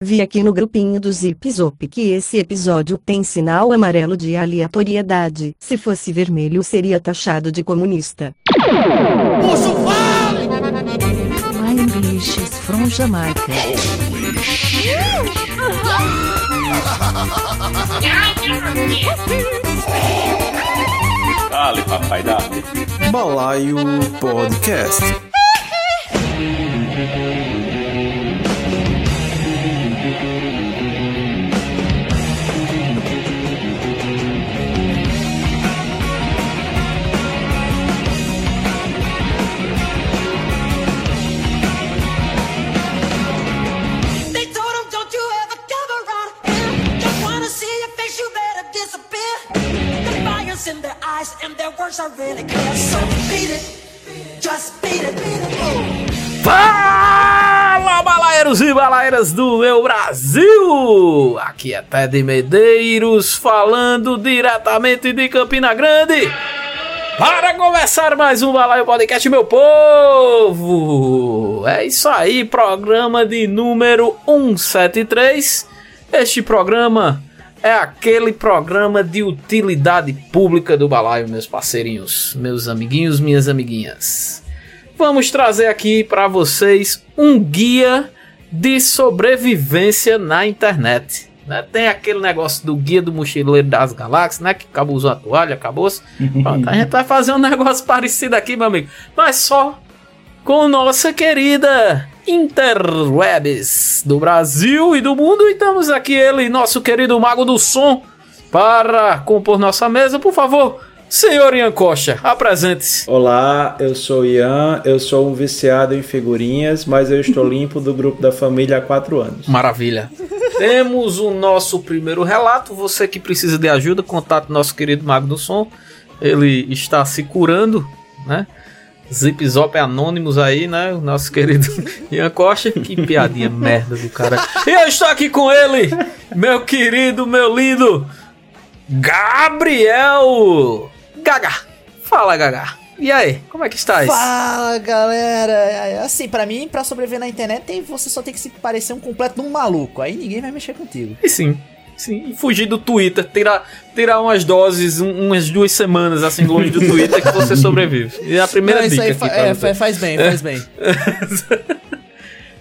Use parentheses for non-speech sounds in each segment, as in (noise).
Vi aqui no grupinho do Zip Zop que esse episódio tem sinal amarelo de aleatoriedade. Se fosse vermelho seria taxado de comunista. Posso fale! My English is from Jamaica. Dale, papai, dale. Balaio Podcast. In their eyes and their words are really clear. So beat it, just beat it, beat it. Fala, balaeiros e balaeiras do meu Brasil! Aqui é Ted Medeiros falando diretamente de Campina Grande. Para começar mais um Balaio Podcast, meu povo! É isso aí, programa de número 173. Este programa é aquele programa de utilidade pública do Balaio, meus parceirinhos, meus amiguinhos, minhas amiguinhas vamos trazer aqui para vocês um guia de sobrevivência na internet. né? Tem aquele negócio do guia do mochileiro das galáxias, né? Que acabou usando a toalha, acabou-se. (laughs) Pronto, a gente vai fazer um (laughs) negócio parecido aqui, meu amigo. Mas só com nossa querida Interwebs do Brasil e do mundo. E estamos aqui ele, nosso querido Mago do Som, para compor nossa mesa. Por favor, senhor Ian Costa, apresente-se. Olá, eu sou Ian, eu sou um viciado em figurinhas, mas eu estou limpo do grupo da família há quatro anos. Maravilha. Temos o nosso primeiro relato. Você que precisa de ajuda, contate nosso querido Mago do Som. Ele está se curando, né? Zip Zop Anônimos aí, né? O nosso querido (laughs) Ian Costa. Que piadinha merda do cara. E eu estou aqui com ele, meu querido, meu lindo Gabriel Gaga. Fala, Gaga. E aí, como é que estás? Fala galera! Assim, pra mim, pra sobreviver na internet, você só tem que se parecer um completo de um maluco. Aí ninguém vai mexer contigo. E sim. Sim, e fugir do Twitter, tirar, tirar umas doses, um- umas duas semanas assim longe do Twitter que você sobrevive. E a primeira Não, isso dica aí fa- é, faz bem, faz bem. (laughs)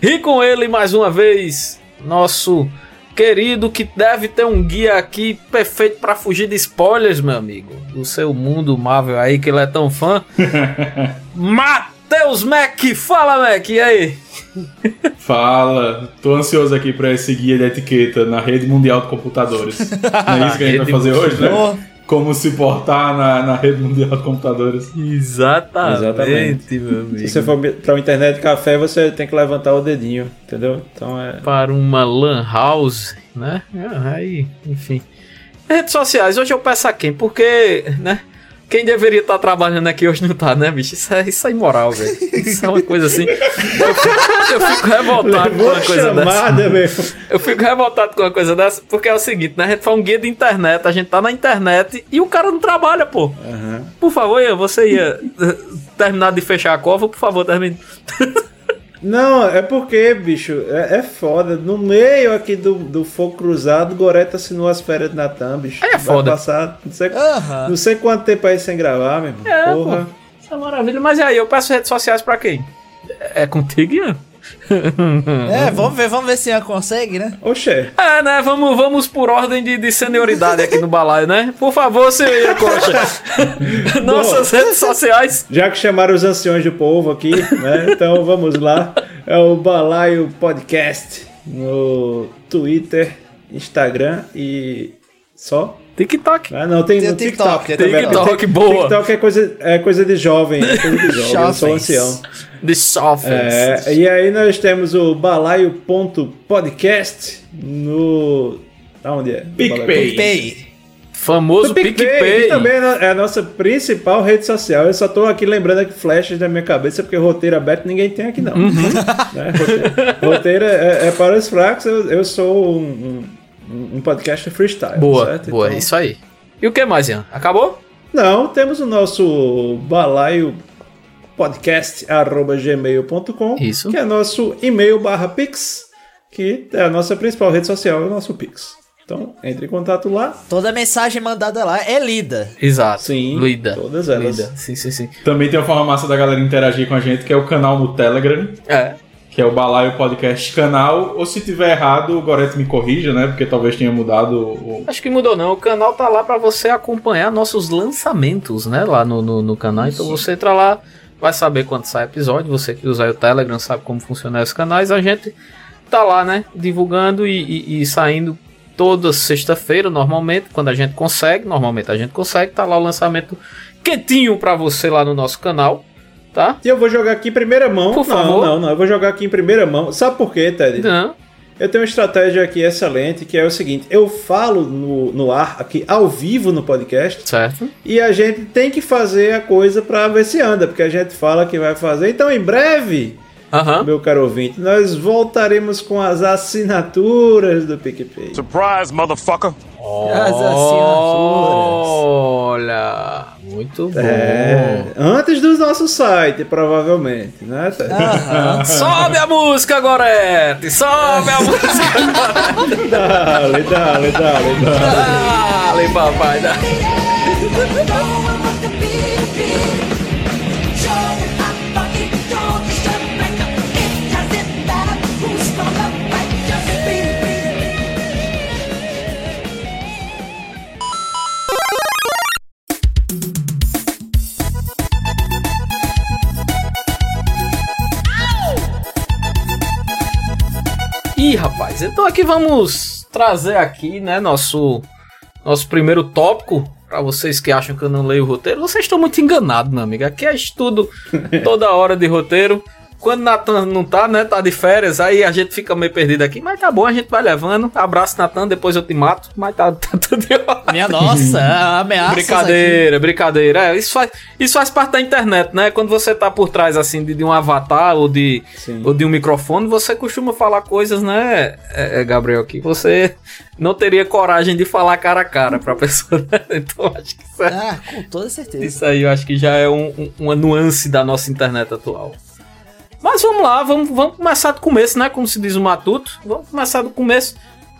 E com ele mais uma vez, nosso querido que deve ter um guia aqui perfeito pra fugir de spoilers, meu amigo, do seu mundo Marvel aí que ele é tão fã. (laughs) Matheus Mac, fala Mac, e aí? Fala, tô ansioso aqui pra esse guia de etiqueta na rede mundial de computadores. Não é isso que a gente (laughs) vai fazer hoje, né? Como se portar na, na rede mundial de computadores. Exatamente, Exatamente. meu amigo. Se você for pra uma internet de café, você tem que levantar o dedinho, entendeu? Então é. para uma lan house, né? Ah, Aí, enfim. Redes sociais, hoje eu peço a quem? Porque, né? Quem deveria estar trabalhando aqui hoje não tá, né, bicho? Isso é, isso é imoral, velho. Isso é uma coisa assim. Eu fico, eu fico revoltado com Levou uma coisa dessa. chamada, meu. Eu fico revoltado com uma coisa dessa, porque é o seguinte, né? A gente faz um guia de internet, a gente tá na internet e o cara não trabalha, pô. Aham. Por favor, Ian, você ia eh, terminar de fechar a cova, por favor, termine. (laughs) Não, é porque, bicho, é, é foda. No meio aqui do, do fogo cruzado, Goreta assinou as férias de Natan, bicho. É Vai foda. passar não sei, Aham. não sei quanto tempo aí sem gravar, meu irmão. É, Porra. pô. Isso é maravilha. Mas e aí, eu peço redes sociais pra quem? É contigo, Ian? (laughs) É, vamos ver, vamos ver se ela consegue, né? Oxê. É, né? Vamos, vamos por ordem de, de senioridade aqui no balaio, né? Por favor, senhor Costa. (laughs) Nossas redes sociais. Já que chamaram os anciões do povo aqui, né? Então vamos lá. É o Balaio Podcast no Twitter, Instagram e só. TikTok. Ah, não, tem, Tem no TikTok. TikTok, também. TikTok, Tik- boa. TikTok é coisa, é coisa de jovem. É coisa de jovem. eu sou Jovens. ancião. The Softwares. É, e aí nós temos o balaio.podcast no. Aonde é? PicPay. Pay. Famoso PicPay, que PicPay. também é a nossa principal rede social. Eu só tô aqui lembrando aqui flashes da minha cabeça, porque roteiro aberto ninguém tem aqui não. Uhum. Né? Roteiro, roteiro é, é para os fracos, eu, eu sou um, um, um podcast freestyle. Boa, certo? boa, Então- isso aí. E o que mais, Ian? Acabou? Não, temos o nosso balaio podcast arroba gmail.com Isso. que é nosso e-mail barra pix que é a nossa principal rede social, é o nosso Pix. Então, entre em contato lá. Toda mensagem mandada lá é lida. Exato. Sim, Lida. todas elas. Lida. Sim, sim, sim. Também tem uma forma massa da galera interagir com a gente, que é o canal no Telegram, É. que é o Balaio Podcast Canal. Ou se tiver errado, o Goreto me corrija, né? Porque talvez tenha mudado o. Acho que mudou não. O canal tá lá pra você acompanhar nossos lançamentos, né? Lá no, no, no canal. Então você entra lá, vai saber quando sai episódio. Você que usa o Telegram sabe como funcionam os canais. A gente tá lá, né? Divulgando e, e- e saindo toda sexta-feira, normalmente, quando a gente consegue. Normalmente a gente consegue. Tá lá o lançamento quietinho pra você lá no nosso canal, tá? E eu vou jogar aqui em primeira mão. Por não, favor. não, não. Eu vou jogar aqui em primeira mão. Sabe por quê, Ted? Não. Eu tenho uma estratégia aqui excelente, que é o seguinte: eu falo no, no ar, aqui ao vivo no podcast, Certo? e a gente tem que fazer a coisa pra ver se anda, porque a gente fala que vai fazer. Então, em breve, meu caro ouvinte, nós voltaremos com as assinaturas do PicPay. Surprise, motherfucker. As assinaturas. Olha, muito bom. É, antes do nosso site, provavelmente, né? Aham. Sobe a música, Gorete! Sobe a música! Dale, dale, dale, dale. Dale, papai! Dale. Então aqui vamos trazer aqui, né, nosso nosso primeiro tópico Pra vocês que acham que eu não leio o roteiro, vocês estão muito enganados, meu amigo. Aqui é estudo (laughs) toda hora de roteiro. Quando Natan não tá, né? Tá de férias, aí a gente fica meio perdido aqui. Mas tá bom, a gente vai levando. Abraço, Natan, depois eu te mato. Mas tá, (laughs) tá tudo em ordem. Minha nossa, ameaças Brincadeira, brincadeira. É, isso, faz, isso faz parte da internet, né? Quando você tá por trás, assim, de, de um avatar ou de, Sim. ou de um microfone, você costuma falar coisas, né, é, é, Gabriel, que você não teria coragem de falar cara a cara pra pessoa, né? (laughs) Então acho que isso, é- Ah, com toda certeza. isso aí eu acho que já é um- um- uma nuance da nossa internet atual. Mas vamos lá, vamos, vamos começar do começo, né? Como se diz o Matuto. Vamos começar do começo.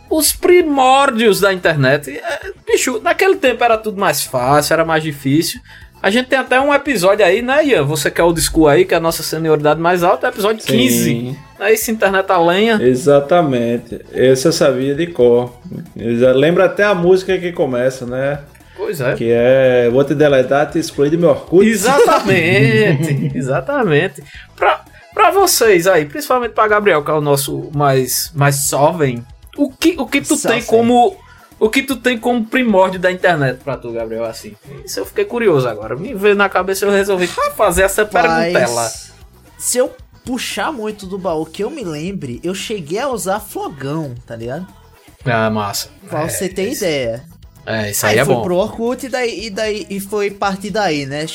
Os primórdios da internet. É, bicho, naquele tempo era tudo mais fácil, era mais difícil. A gente tem até um episódio aí, né, Ian? Você que é old school aí, que é a nossa senioridade mais alta, é episódio 15. Sim. Né? Esse internet a lenha. Exatamente. Esse eu sabia de cor. Já Lembra até a música que começa, né? Pois é. Que é What Deledate Excluído meu Orkut. Exatamente, (laughs) exatamente. Pra, pra vocês aí, principalmente pra Gabriel, que é o nosso mais, mais jovem, o que, o que tu tem Jovem. como. O que tu tem como primórdio da internet pra tu, Gabriel, assim? Isso eu fiquei curioso agora. Me veio na cabeça e eu resolvi fazer essa perguntela. Se eu puxar muito do baú que eu me lembre, eu cheguei a usar flogão, tá ligado? Ah, massa. Pra você ter ideia. É, isso Aí, aí, é fui bom. pro Orkut e daí, e daí e foi partir daí, né?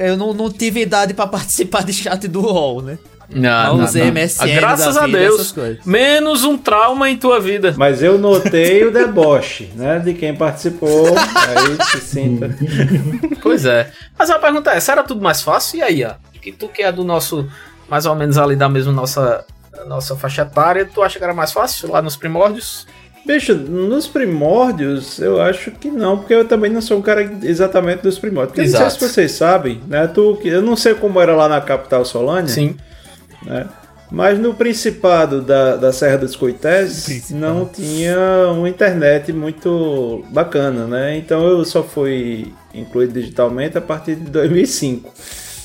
Eu não, não tive idade pra (laughs) participar de chat do UOL, né? Não, Não usei MSN Ah, Graças a vida, Deus. Menos um trauma em tua vida. Mas eu notei o deboche, né? De quem participou. Aí se sinta. (laughs) Pois é. Mas a pergunta é, era tudo mais fácil? E aí, ó? Que tu que é do nosso, mais ou menos ali da mesma nossa, nossa faixa etária, tu acha que era mais fácil lá nos primórdios? Bicho, nos primórdios, eu acho que não, porque eu também não sou um cara exatamente dos primórdios. Porque eu não sei Exato. se vocês sabem, né? Tu, eu não sei como era lá na capital Solânia. Sim. né? Mas no Principado da, da Serra dos Coités não tinha uma internet muito bacana, né? Então eu só fui incluído digitalmente a partir de 2005,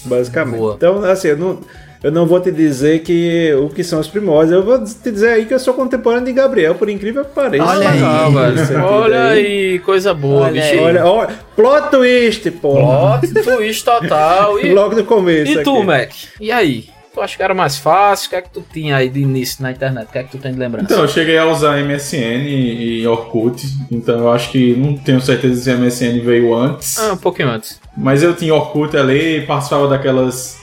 basicamente. Boa. Então, assim, eu não, eu não vou te dizer que o que são os primórdios, eu vou te dizer aí que eu sou contemporâneo de Gabriel, por incrível que pareça. Olha aí. Olha aí, coisa boa, Olha bicho. Olha, olha, plot twist, pô. Ó, twist total. E, (laughs) Logo no começo. e tu, aqui. Mac? E aí? Tu acha que era mais fácil? O que é que tu tinha aí de início na internet? O que é que tu tem de lembrança? Então, eu cheguei a usar MSN e Orkut, então eu acho que não tenho certeza se a MSN veio antes. Ah, um pouquinho antes. Mas eu tinha Orkut ali, participava daquelas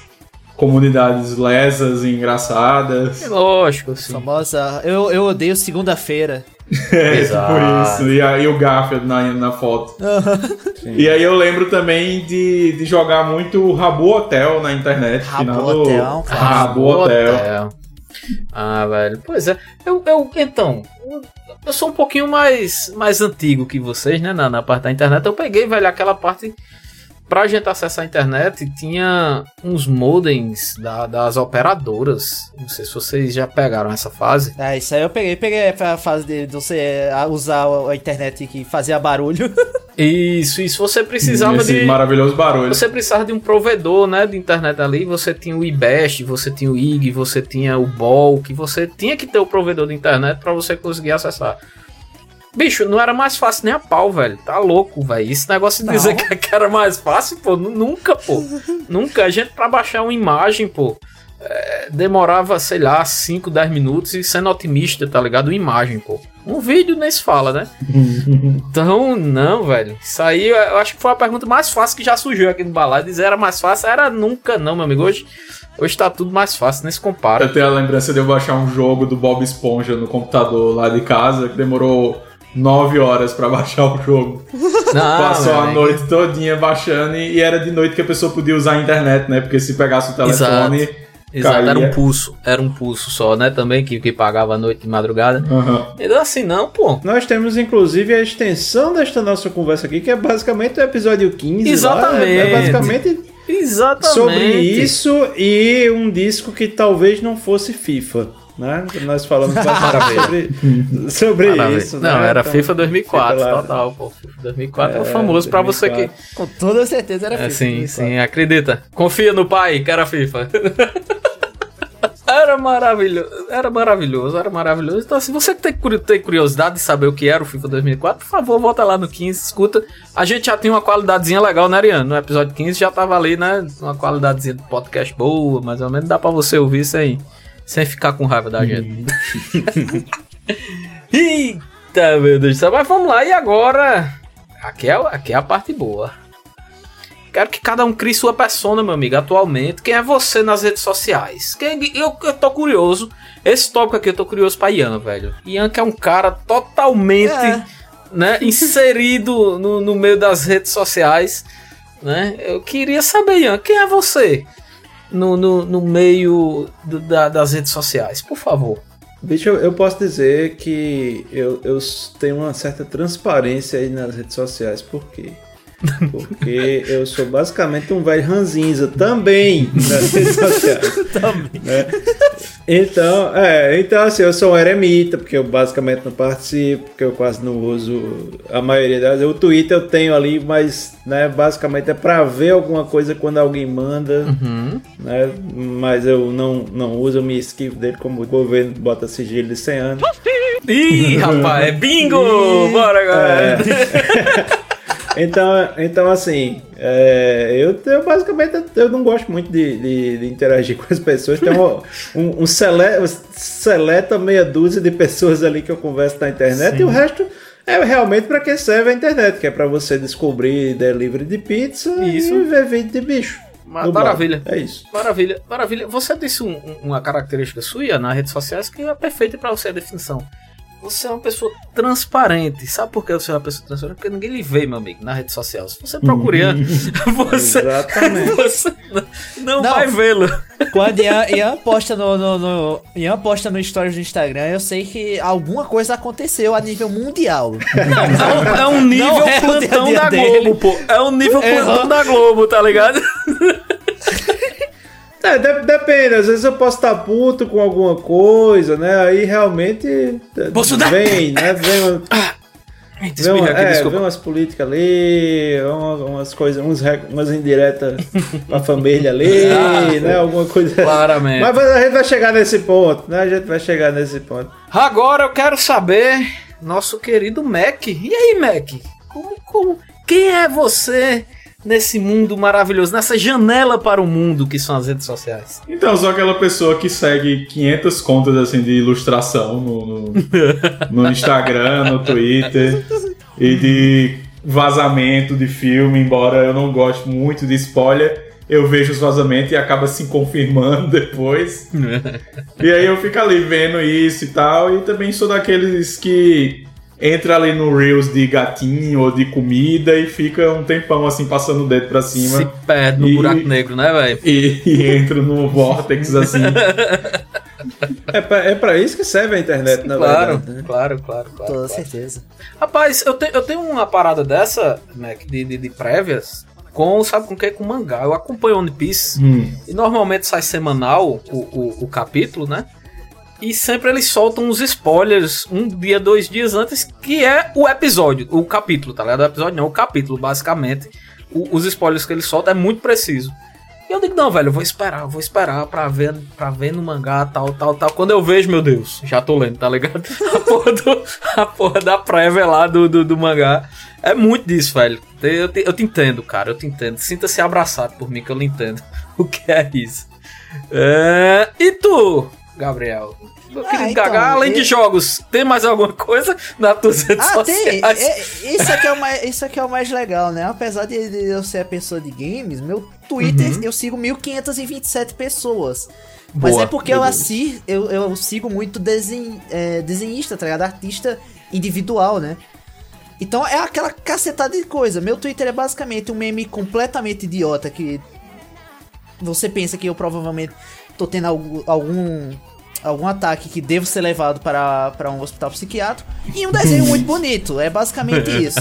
comunidades lesas e engraçadas. É lógico, sim. Famosa. Eu, eu odeio segunda-feira. (laughs) É, Exato. por isso. E aí o Garfield na, na foto. E aí eu lembro também de, de jogar muito Rabu Hotel na internet. Rabu final do- Hotel, claro. Rabu Hotel. Ah, velho. Pois é. Eu, eu então, eu sou um pouquinho mais, mais antigo que vocês, né? Na, na parte da internet. Eu peguei, velho, aquela parte. Pra gente acessar a internet, tinha uns modems da- das operadoras. Não sei se vocês já pegaram essa fase. É, isso aí eu peguei. Peguei a fase de você usar a internet que fazia barulho. (laughs) Isso, isso. Você precisava Esse de. maravilhoso barulho. Você precisava de um provedor, né, de internet ali. Você tinha o IBEST, você tinha o IG, você tinha o BOL, que você tinha que ter o provedor de internet pra você conseguir acessar. Bicho, não era mais fácil nem a pau, velho. Tá louco, velho. Esse negócio de Não. dizer que que era mais fácil, pô, nu- nunca, pô. (laughs) nunca. A gente pra baixar uma imagem, pô, é, demorava, sei lá, 5, 10 minutos e sendo otimista, tá ligado? Uma imagem, pô. Um vídeo nem se fala, né? (laughs) Então, não, velho. Isso aí eu acho que foi a pergunta mais fácil que já surgiu aqui no balai. Dizer era mais fácil, era nunca, não, meu amigo. Hoje, hoje tá tudo mais fácil, nem se compara. Eu tenho a lembrança de eu baixar um jogo do Bob Esponja no computador lá de casa, que demorou 9 horas pra (laughs) baixar o jogo. Não, Passou a noite todinha baixando e, e era de noite que a pessoa podia usar a internet, né? Porque se pegasse o telefone. Exato, era um pulso. Era um pulso só, né? Também, que, que pagava a noite de madrugada. Aham. Então, assim, não, pô. Nós temos inclusive a extensão desta nossa conversa aqui, que é basicamente o episódio 15. lá, Exatamente. é, é basicamente Exatamente. sobre isso e um disco que talvez não fosse FIFA. Né? Nós falamos bastante sobre, sobre Maravilha. isso. Não, né? era Então, FIFA 2004, fica lá. total, pô. FIFA 2004 é, É, famoso pra você que. 2004. Com toda certeza era É, FIFA, sim, né, sim, acredita. Confia no pai, que era FIFA. (laughs) Era maravilhoso, era maravilhoso, era maravilhoso. Então, se você tem, curi- tem curiosidade de saber o que era o FIFA 2004, por favor, volta lá no 15, escuta. A gente já tinha uma qualidadezinha legal, né, Ariano? No episódio 15 já tava ali, né? Uma qualidadezinha do podcast boa, mais ou menos. Dá pra você ouvir sem, sem ficar com raiva da gente. (laughs) Eita, meu Deus do céu. Mas vamos lá, e agora? Aqui é, aqui é a parte boa. Quero que cada um crie sua persona, meu amigo, atualmente. Quem é você nas redes sociais? Quem, eu, eu tô curioso. Esse tópico aqui eu tô curioso pra Ian, velho. Ian que é um cara totalmente É. né, (laughs) inserido no, no meio das redes sociais. Né? Eu queria saber, Ian, quem é você no, no, no meio do- da- das redes sociais? Por favor. Bicho, eu, posso dizer que eu, eu tenho uma certa transparência aí nas redes sociais. Por quê? Porque eu sou basicamente um velho ranzinza também nas redes sociais. também. Então, é, então assim, eu sou um eremita, porque eu basicamente não participo, porque eu quase não uso a maioria delas. O Twitter eu tenho ali, mas né, basicamente é pra ver alguma coisa quando alguém manda, né? Mas eu não, não uso, eu me esquivo dele como o governo bota sigilo de 100 anos. Ih, rapaz, é bingo! Bora, galera! (laughs) Então, então assim, é, eu, eu basicamente eu não gosto muito de, de- de interagir (laughs) com as pessoas. Tem um, um, um sele, um seleta meia dúzia de pessoas ali que eu converso na internet e o resto é realmente para que serve a internet, que é para você descobrir delivery de pizza Isso. e ver vídeo de bicho. Maravilha. É isso. Maravilha, maravilha. Você disse um- um- uma característica sua nas redes sociais que é perfeita pra você a definição. Você é uma pessoa transparente. Sabe por que você é uma pessoa transparente? Porque ninguém lhe vê, meu amigo, na rede social. Se você procura Ian, (laughs) você, (laughs) você não, não Não. vai vê-lo. Quando Ian, Ian posta no, no, no- Ian posta no stories do Instagram, eu sei que alguma coisa aconteceu a nível mundial. É um, é um nível não é plantão a da dia dele. Globo, pô. É um nível É, plantão da Globo, tá ligado? (laughs) É, de- depende, às vezes eu posso estar puto com alguma coisa, né? Aí realmente Bolsonaro! vem, né? Vem uma, (laughs) Eita, Vê, uma, aqui, é, vê umas políticas ali, uma- umas coisas, uns, umas indiretas pra família ali, (laughs) Ah, né? Alguma coisa. Claramente. Mas a gente vai chegar nesse ponto, né? A gente vai chegar nesse ponto. Agora eu quero saber, nosso querido Mac. E aí, Mac? Como, como, quem é você nesse mundo maravilhoso, nessa janela para o mundo que são as redes sociais? Então, sou aquela pessoa que segue 500 contas assim de ilustração no, no, (laughs) no Instagram, no Twitter e de vazamento de filme, embora eu não goste muito de spoiler, eu vejo os vazamentos e acaba se confirmando (laughs) depois. (laughs) e aí eu fico ali vendo isso e tal, e também sou daqueles que entra ali no Reels de gatinho ou de comida e fica um tempão assim passando o dedo pra cima. Se perde no E- buraco negro, né, velho? E, e entro no Vortex assim. (laughs) É pra, é pra isso que serve a internet, na claro, verdade. né? claro, claro, claro, Toda claro. certeza. Rapaz, eu, te- eu tenho uma parada dessa, Mac, de, de, de prévias, com, sabe com o que? Com mangá. Eu acompanho One Piece Hum. e normalmente sai semanal o, o, o capítulo, né? E sempre eles soltam uns spoilers um dia, dois dias antes, que é o episódio, o capítulo, tá ligado? O episódio não, o capítulo, basicamente. O- os spoilers que eles soltam é muito preciso. E eu digo, não, velho, eu vou esperar, vou esperar pra ver, pra ver no mangá, tal, tal, tal. Quando eu vejo, meu Deus, já tô lendo, tá ligado? (laughs) A porra, do- a porra da prévia lá do, do, do mangá. É muito disso, velho. Eu te, eu te entendo, cara, eu te entendo. Sinta-se abraçado por mim, que eu lhe entendo (laughs) o que é isso. É, E tu, Gabriel? Meu Ah, querido então, Gagá, além de eu- jogos, tem mais alguma coisa nas tuas redes Ah, tem! sociais? É, isso, aqui é o mais, isso aqui é o mais legal, né? Apesar de, de eu ser a pessoa de games, meu Twitter eu sigo 1527 pessoas. Mas Boa, é porque eu, assi, eu, eu sigo muito desen, é, desenhista, tá ligado? Artista individual, né? Então é aquela cacetada de coisa. Meu Twitter é basicamente um meme completamente idiota que você pensa que eu provavelmente tô tendo algum, algum, algum ataque que devo ser levado para, para um hospital psiquiátrico. E um desenho muito bonito. É basicamente (laughs) isso.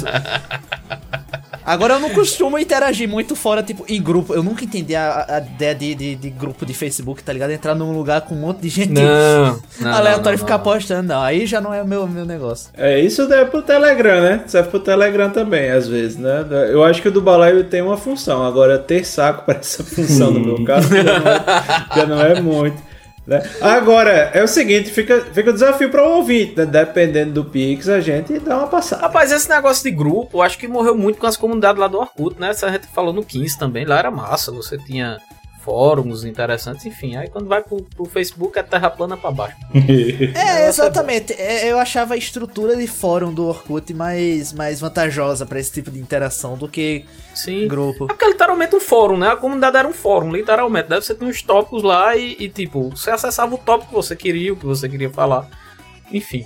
Agora eu não costumo interagir muito fora, tipo, em grupo. Eu nunca entendi a, a ideia de, de, de grupo de Facebook, tá ligado? Entrar num lugar com um monte de gente Não, não, aleatório e ficar não. postando. Não, aí já não é o meu, meu negócio. É, isso deve pro Telegram, né? Serve pro Telegram também, às vezes, né? Eu acho que o do balaio tem uma função. Agora, ter saco para essa função, no meu caso, já não é, (laughs) já não é muito. Né? Agora, é o seguinte, fica, fica o desafio para o ouvinte, né? Dependendo do Pix, a gente dá uma passada. Rapaz, esse negócio de grupo, acho que morreu muito com as comunidades lá do Orkut, né? A gente falou no 15 também, lá era massa, você tinha fóruns interessantes, enfim. Aí quando vai pro, pro Facebook é terra plana pra baixo. (laughs) É, exatamente. É, eu achava a estrutura de fórum do Orkut mais, mais vantajosa pra esse tipo de interação do que Sim. grupo. É porque é literalmente um fórum, né? A comunidade era um fórum, literalmente. Deve você tinha uns tópicos lá e, e, tipo, você acessava o tópico que você queria, o que você queria falar. Enfim.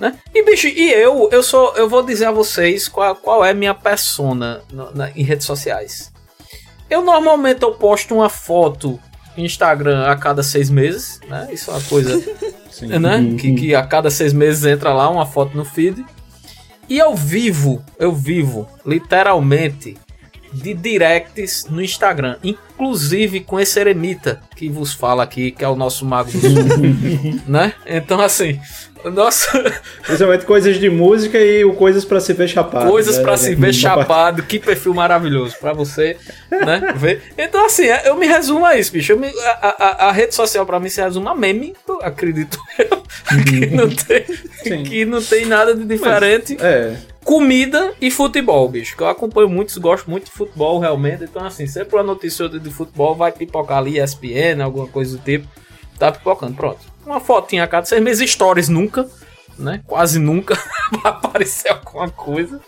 Né? E bicho, e eu, eu sou, eu vou dizer a vocês qual, qual é minha persona no- na- em redes sociais. Eu normalmente eu posto uma foto no Instagram a cada seis meses, né? Isso é uma coisa, (laughs) né? Que, que a cada seis meses entra lá uma foto no feed. E eu vivo, eu vivo, literalmente, de directs no Instagram. Inclusive com esse eremita que vos fala aqui, que é o nosso mago do sul, (laughs) né? Então, assim, o nosso... (laughs) Principalmente coisas de música e o coisas para se ver chapado. Coisas né? pra A se ver chapado, que perfil maravilhoso pra você, né? Ver. Então, assim, eu me resumo a isso, bicho. Eu me- a, a- a rede social pra mim se resume a meme, acredito eu. (laughs) que, não tem, Sim. que não tem nada de diferente. É, Comida e futebol, bicho. Que eu acompanho muito, gosto muito de futebol, realmente. Então, assim, sempre uma notícia de futebol vai pipocar ali ESPN, alguma coisa do tipo. Tá pipocando, pronto. Uma fotinha a cada seis meses, stories nunca, né? Quase nunca (laughs) vai aparecer alguma coisa.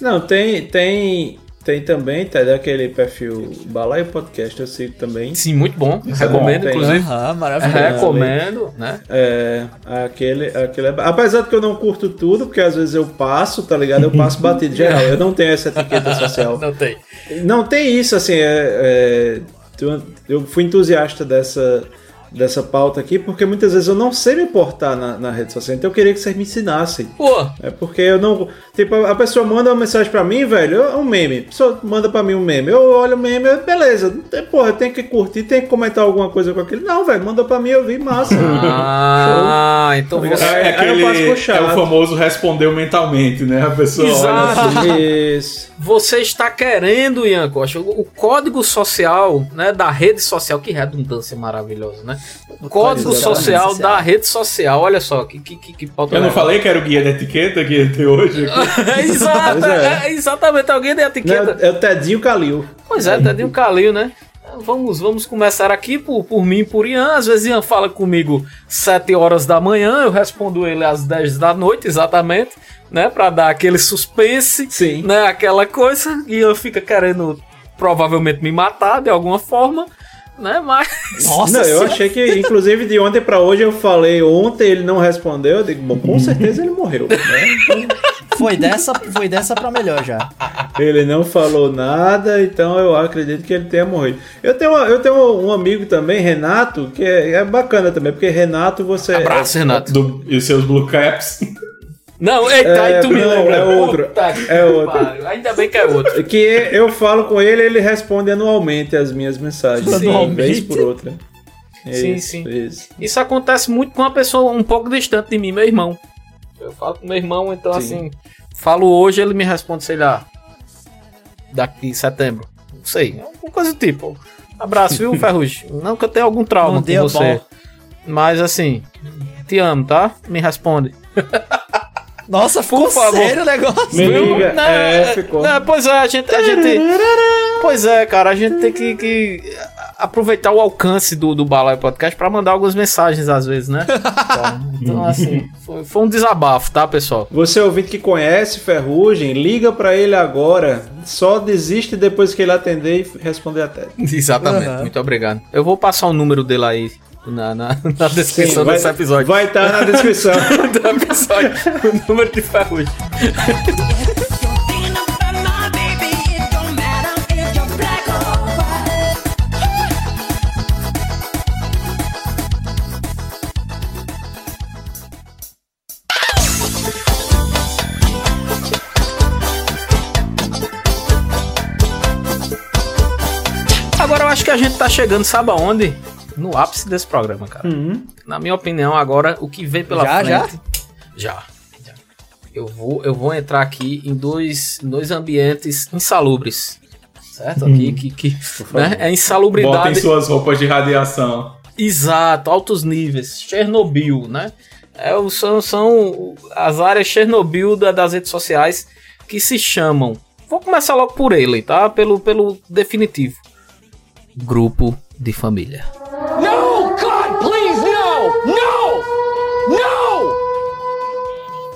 Não, tem, tem, tem também, tá daquele perfil Balaio Podcast, eu sigo também. Sim, muito bom. É Recomendo, tem, inclusive. Aham, maravilhoso. Recomendo, né? É, aquele, aquele, apesar de que eu não curto tudo, porque às vezes eu passo, tá ligado? Eu passo batido (laughs) geral, eu não tenho essa etiqueta social. Não tem. Não tem isso, assim, é, é, eu fui entusiasta dessa, dessa pauta aqui, porque muitas vezes eu não sei me portar na, na rede social, então eu queria que vocês me ensinassem. Pô, É porque eu não. Tipo, a pessoa manda uma mensagem pra mim, velho, é um meme. A pessoa manda pra mim um meme. Eu olho o meme, eu, beleza. tem- Porra, eu tenho que curtir, tem que comentar alguma coisa com aquele. Não, velho, manda pra mim, eu vi, massa. ah, então você. Aí- É, aí eu passo aquele, é o famoso respondeu mentalmente, né? A pessoa Exato. olha assim. (laughs) Isso. Você está querendo, Ian Costa, o código social, né, da rede social, que redundância maravilhosa, né? Código social da rede social, olha só, que, que, que, que pauta Eu não legal. falei que era o guia da etiqueta que ia ter hoje aqui? É (laughs) Exato, é. é, é exatamente alguém da Não, etiqueta. é o Tedinho Calil. Pois é, Tedinho Calil, né? Vamos, vamos começar aqui por, por mim e por Ian. Às vezes Ian fala comigo 7 horas da manhã, eu respondo ele às 10 da noite, exatamente, né? Pra dar aquele suspense, Sim. né? Aquela coisa. E Ian fica querendo provavelmente me matar de alguma forma. Né? Mas. Nossa Não, eu achei que, inclusive, de ontem pra hoje eu falei, ontem ele não respondeu, eu digo, bom, com certeza ele morreu, né? Então, (laughs) Foi dessa, foi dessa pra melhor já. ele não falou nada, então eu acredito que ele tenha morrido. Eu tenho, eu tenho um amigo também, Renato, que é, é bacana também, porque Renato você... Abraço, Renato. Do- e os seus blue caps. Não, eita, É, aí tu me não, lembra. é outro. Puta É outro. pariu. Ainda bem que é outro. Que eu falo com ele, ele responde anualmente as minhas mensagens. Sim. Uma vez por outra. Sim, Isso, sim. isso. Isso acontece muito com uma pessoa um pouco distante de mim, meu irmão. Eu falo com meu irmão, então Sim. assim, falo hoje, ele me responde, sei lá, daqui em setembro. Não sei, alguma coisa do tipo. Abraço, viu, (laughs) Ferrugem? Não que eu tenha algum trauma Não com você. bom. Mas assim, te amo, tá? Me responde. (laughs) Nossa, ficou Por favor. sério o negócio. Me liga. Não, é, é, ficou. não, pois é, a gente, a gente. Pois é, cara, a gente tem que, que aproveitar o alcance do, do Balai Podcast pra mandar algumas mensagens às vezes, né? (laughs) Então, assim, foi, foi um desabafo, tá, pessoal? Você ouvinte que conhece Ferrugem, liga pra ele agora. Só desiste depois que ele atender e responder até. Exatamente, Aham. muito obrigado. Eu vou passar o número dele aí na, na, na descrição desse episódio. Vai estar na descrição. (laughs) do episódio, o número de ferrugem. Agora eu acho que a gente tá chegando, sabe aonde? No ápice desse programa, cara. Na minha opinião, agora, o que vem pela Já, já? frente. Já? Já. Eu vou, eu vou entrar aqui em dois, em dois ambientes insalubres. Certo? Aqui, que, que né? É Botem insalubridade. suas roupas de radiação. Exato, altos níveis. Chernobyl, né? É, o- são, são as áreas Chernobyl da- das redes sociais que se chamam. Vou começar logo por ele, tá? Pelo, pelo definitivo. Grupo de família.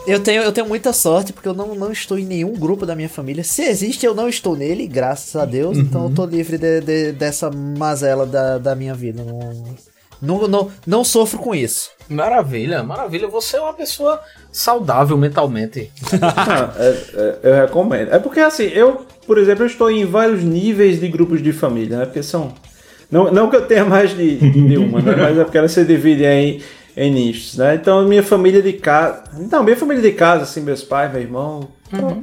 Eu tenho, eu tenho muita sorte porque eu não, não estou em nenhum grupo da minha família. Se existe, eu não estou nele, graças a Deus. Então eu tô livre de- de- dessa mazela da, da minha vida. Não, não, não, não sofro com isso. Maravilha, maravilha. Você é uma pessoa saudável mentalmente. Ah, (laughs) é- é- eu recomendo. É porque assim, eu, por exemplo, eu estou em vários níveis de grupos de família, né? Porque são. Não, não que eu tenha mais de, de uma, né? (laughs) Mas é porque ela se divide em, em nichos, né? Então, minha família de casa. Não, minha família de casa, assim, meus pais, meu irmão. então,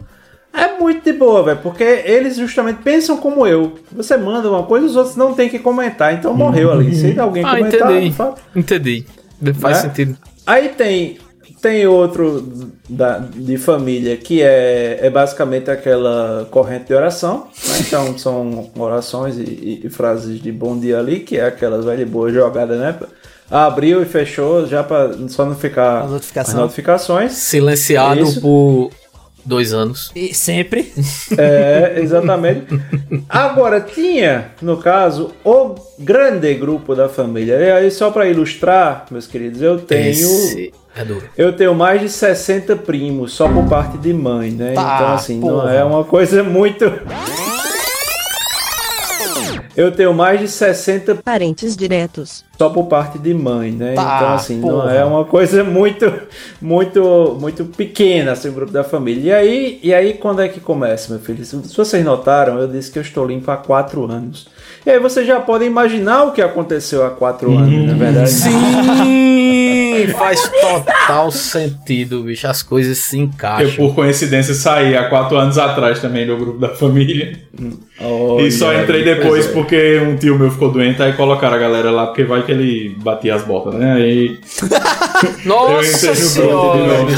É muito de boa, velho, porque eles justamente pensam como eu. Você manda uma coisa, os outros não tem que comentar, então morreu ali. Se alguém Ah, comentar, entendi. fala. Entendi. Faz Né? sentido. Aí tem, tem outro da, de família que é, é basicamente aquela corrente de oração. né? Então são orações e, e- e frases de bom dia ali, que é aquelas velha e boa jogada, né? Abriu e fechou já para só não ficar A notificação. as notificações. Silenciado Isso. por dois anos. E sempre. É, exatamente. Agora, tinha, no caso, o grande grupo da família. E aí, só para ilustrar, meus queridos, eu tenho. Esse é duro. Eu tenho mais de 60 primos, só por parte de mãe, né? Tá, então, assim, não porra. é uma coisa muito. Eu tenho mais de 60 Parentes diretos. só por parte de mãe, né? Tá, então, assim, não porra. é uma coisa (laughs) muito, muito, muito pequena, assim, o grupo da família. E aí, e aí, quando é que começa, meu filho? Se vocês notaram, eu disse que eu estou limpo há quatro anos. E aí vocês já podem imaginar o que aconteceu há quatro anos, não é verdade? Sim, faz total sentido, bicho. As coisas se Eu, encaixam. por coincidência, saí há quatro anos atrás também do grupo da família. Olha, e só entrei pois depois é. porque um tio meu ficou doente, aí colocaram a galera lá, porque vai que ele batia as botas, né? Aí (laughs) eu Nossa entrei no senhora. novo.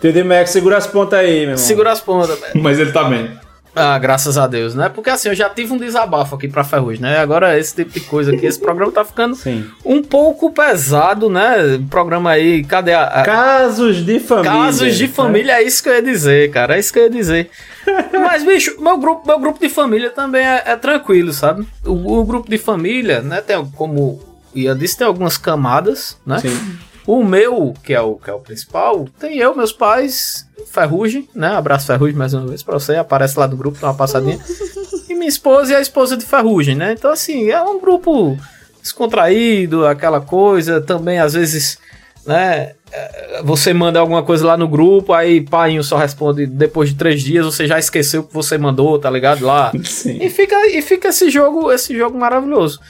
TD Max, segura as pontas aí, meu irmão. Segura as pontas. velho. Mas ele tá bem. Ah, graças a Deus, né? Porque assim, eu já tive um desabafo aqui pra Ferrugem, né? Agora esse tipo de coisa aqui, esse programa tá ficando Sim. um pouco pesado, né? Programa aí, cadê a... a- Casos de família. Casos de né? família, é isso que eu ia dizer, cara. É isso que eu ia dizer. (laughs) Mas, bicho, meu grupo, meu grupo de família também é, é tranquilo, sabe? O, o grupo de família, né? Tem, como ia disse, tem algumas camadas, né? Sim. O meu, que é o, que é o principal, tem eu, meus pais, Ferrugem, né? Abraço Ferrugem mais uma vez pra você, aparece lá no grupo, dá uma passadinha. (laughs) e minha esposa e a esposa de Ferrugem, né? Então, assim, é um grupo descontraído, aquela coisa. Também, às vezes, né? é, Você manda alguma coisa lá no grupo, aí pai só responde depois de três dias, você já esqueceu o que você mandou, tá ligado? Lá. (laughs) Sim. E fica, e fica esse jogo, esse jogo maravilhoso.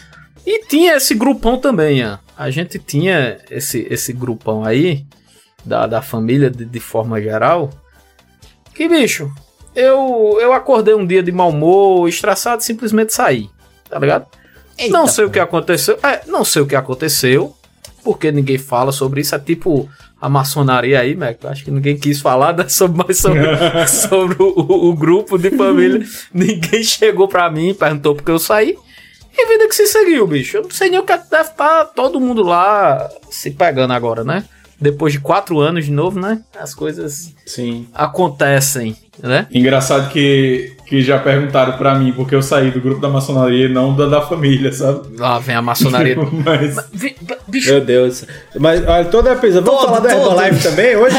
E tinha esse grupão também, Ian. A gente tinha esse, esse grupão aí, da, da família de, de forma geral. Que bicho, eu, eu acordei um dia de mau humor, estressado, simplesmente saí, tá ligado? Eita, não sei o que aconteceu. É, não sei o que aconteceu, porque ninguém fala sobre isso. É tipo a maçonaria aí, Mac. Acho que ninguém quis falar né, (laughs) sobre, mais sobre, (laughs) sobre o, o- o grupo de família. (laughs) ninguém chegou pra mim e perguntou porque eu saí. E vida que se seguiu, bicho. Eu não sei nem o que é deve estar todo mundo lá se pegando agora, né? Depois de quatro anos de novo, né? As coisas Sim. acontecem, né? Engraçado que, que já perguntaram pra mim porque eu saí do grupo da maçonaria e não da, da família, sabe? Lá vem a maçonaria. (laughs) Mas Vi- Bicho, Meu Deus. Mas olha, todo episódio. Vamos Todo, falar da todo. Herbalife também hoje?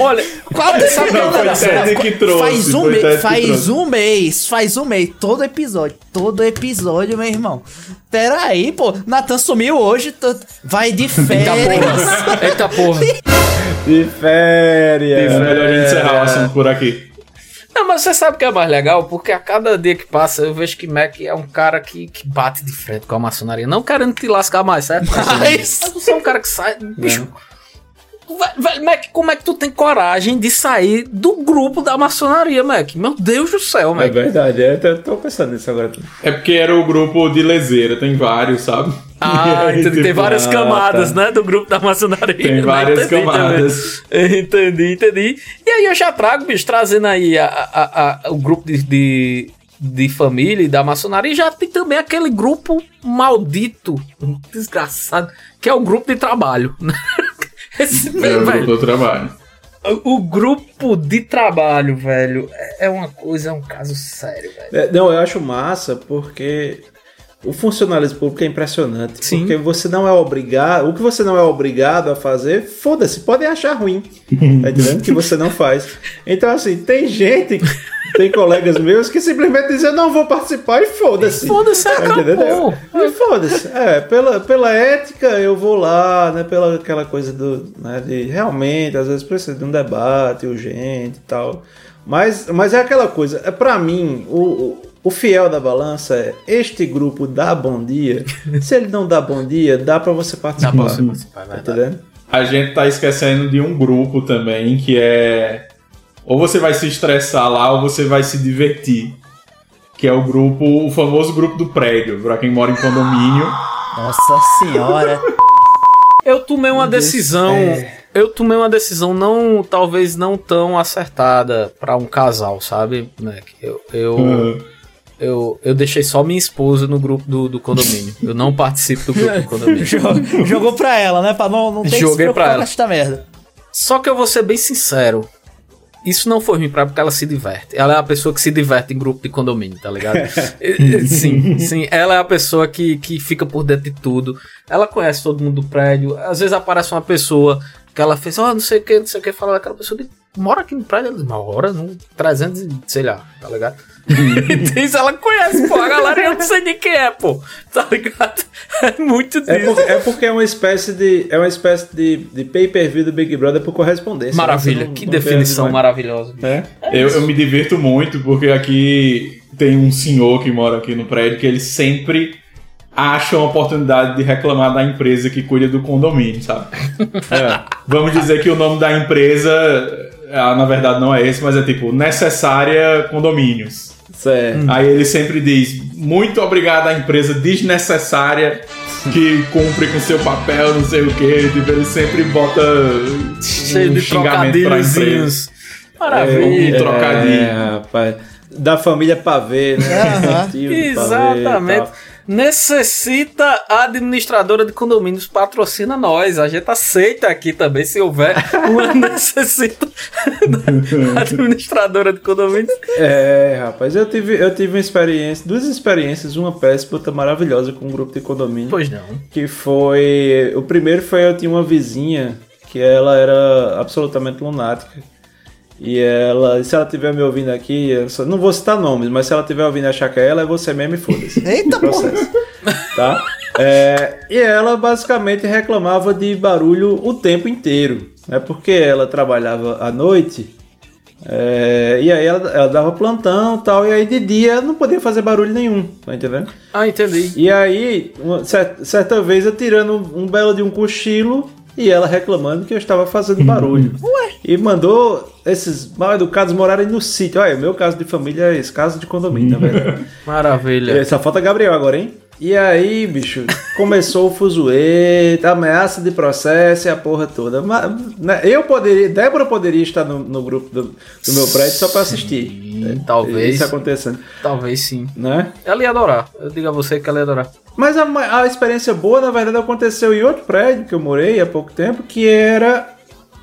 olha, Quatro sabe Não, foi galera, que trouxe, Faz um, que faz trouxe. um mês, faz um mês, todo episódio, todo episódio, meu irmão. Pera aí, pô, Natan sumiu hoje, tô- vai de Eita férias. porra. Eita porra. De férias. é melhor a gente encerrar o assunto por aqui. Não, mas você sabe o que é mais legal? Porque a cada dia que passa eu vejo que Mac é um cara que, que bate de frente com a maçonaria. Não querendo te lascar mais, certo? (laughs) Mas você é um cara que sai. Bicho. Vai- vai- Mac, como é que tu tem coragem de sair do grupo da maçonaria, Mac? Meu Deus do céu, É Mac. verdade, eu tô, tô pensando nisso agora. É porque era o grupo de lezeira, tem vários, sabe? Ah, (laughs) aí, entendi. Tem tipo, várias ah, camadas, tá. né? Do grupo da maçonaria. Tem (laughs) né? várias Entendi camadas. também. (laughs) Entendi, entendi. E aí eu já trago, bicho, trazendo aí a, a- a- o grupo de, de, de família e da maçonaria. E já tem também aquele grupo maldito, desgraçado, que é o grupo de trabalho. Esse, É o grupo do trabalho. o, o grupo de trabalho, velho, é- é uma coisa, é um caso sério, velho. É, não, eu acho massa porque o funcionalismo público é impressionante. Sim. Porque você não é obrigado. O que você não é obrigado a fazer, foda-se, podem achar ruim. (laughs) Tá entendendo? Que você não faz. Então, assim, tem gente, tem colegas meus que simplesmente dizem, eu não vou participar e foda-se. Foda-se, Tá acabou. E foda-se. É, pela, pela ética eu vou lá, né? Pela aquela coisa do. Né, de realmente, às vezes precisa de um debate urgente e tal. Mas, mas é aquela coisa, é para mim, o, o, o fiel da balança é este grupo dá bom dia. Se ele não dá bom dia, dá para você participar. Tá entendendo? A gente tá esquecendo de um grupo também que é. Ou você vai se estressar lá, ou você vai se divertir. Que é o grupo, o famoso grupo do prédio, pra quem mora em condomínio. Nossa senhora. (laughs) Eu tomei uma decisão. Eu tomei uma decisão não, talvez não tão acertada pra um casal, sabe, Mac? Eu, eu, Uhum. eu, eu deixei só minha esposa no grupo do, do condomínio. (laughs) Eu não participo do grupo do condomínio. Jogou- pra ela, né? Pra não, não ter que se Joguei pra ela. com esta merda. Só que eu vou ser bem sincero. Isso não foi ruim pra ela porque ela se diverte. Ela é a pessoa que se diverte em grupo de condomínio, tá ligado? (laughs) Sim, sim. Ela é a pessoa que, que fica por dentro de tudo. Ela conhece todo mundo do prédio. Às vezes aparece uma pessoa que ela fez, ó, não sei o que, não sei o que, fala daquela pessoa de, mora aqui no prédio. Ela diz, mora no 300, e sei lá, tá ligado? (laughs) Diz, ela conhece, pô, a galera eu não sei de quem é, pô, tá ligado? É muito disso. É, por- é porque é uma espécie de. É uma espécie de, de pay-per-view do Big Brother por correspondência. Maravilha, Você não- que não definição maravilhosa. É? Eu, eu me divirto muito porque aqui tem um senhor que mora aqui no prédio que ele sempre acha uma oportunidade de reclamar da empresa que cuida do condomínio, sabe? É, (laughs) vamos dizer que o nome da empresa, ah, na verdade não é esse, mas é tipo Necessária Condomínios. Certo. Aí ele sempre diz: Muito obrigado à empresa desnecessária que cumpre com seu papel, não sei o que. Tipo, ele sempre bota Cheio um de xingamento pra empresa. trocadilhos. Um Maravilha. trocadilho. É, rapaz. Da família Pavê, né? E Exatamente. Necessita a administradora de condomínios patrocina nós. A gente aceita aqui também se houver uma (laughs) necessita da administradora de condomínios. É, rapaz, eu tive, eu tive uma experiência, duas experiências, uma péssima, outra maravilhosa com um grupo de condomínio. Pois não. Que foi. O primeiro foi eu tinha uma vizinha que ela era absolutamente lunática. E ela, se ela estiver me ouvindo aqui, eu só- não vou citar nomes, mas se ela estiver ouvindo e achar que é ela, é você mesmo e foda-se. (laughs) Eita, processo. Tá? É, e ela basicamente reclamava de barulho o tempo inteiro. Né? Porque ela trabalhava à noite. é, e aí ela, ela dava plantão e tal. E aí de dia não podia fazer barulho nenhum. Tá entendendo? Ah, entendi. E aí, uma cer- certa vez eu tirando um, um belo de um cochilo e ela reclamando que eu estava fazendo barulho. (laughs) E mandou esses mal educados morarem no sítio. Olha, o meu caso de família é esse caso de condomínio, na verdade. (laughs) Maravilha. É, Só falta Gabriel agora, hein? E aí, bicho, começou o fuzuê, ameaça de processo e a porra toda. Mas, né, eu poderia, Débora poderia estar no, no grupo do, do meu prédio só pra assistir. né, talvez. Isso acontecendo, Talvez sim. né? Ela ia adorar. Eu digo a você que ela ia adorar. Mas a, a experiência boa, na verdade, aconteceu em outro prédio que eu morei há pouco tempo, que era.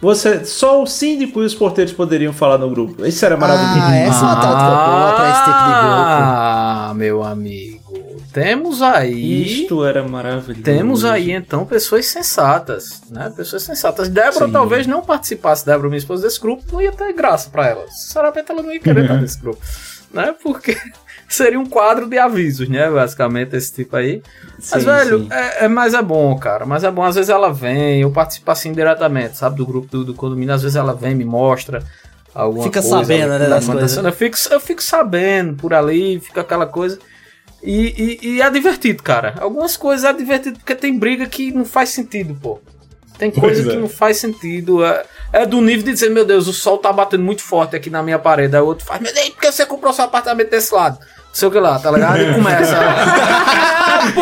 Você, só o síndico e os porteiros poderiam falar no grupo. Isso era maravilhoso. Ah, essa é uma tática boa pra esse tipo de grupo. Ah, meu amigo. Temos aí. Isto era maravilhoso. Temos aí então pessoas sensatas, né? Pessoas sensatas. Débora Sim. talvez não participasse, Débora, minha esposa, desse grupo, não ia ter graça pra ela. Sinceramente, ela não ia querer estar nesse grupo, né? Porque (laughs) seria um quadro de avisos, né? Basicamente, esse tipo aí. Mas, Sim, velho, sim. é, é, mas é bom, cara. Mas é bom, às vezes ela vem, eu participo assim diretamente, sabe? Do grupo do, do condomínio, às vezes ela vem, me mostra alguma Fica coisa. sabendo, ali né, das coisas. Eu fico, eu fico sabendo por ali, fica aquela coisa. E, e- e é divertido, cara. Algumas coisas é divertido porque tem briga que não faz sentido, pô. Tem coisa Pois que é. não faz sentido. É, é do nível de dizer, meu Deus, o sol tá batendo muito forte aqui na minha parede. Aí o outro faz, meu Deus, por que você comprou seu apartamento desse lado? Não sei o que lá, tá ligado? E começa. ah, (laughs) pô!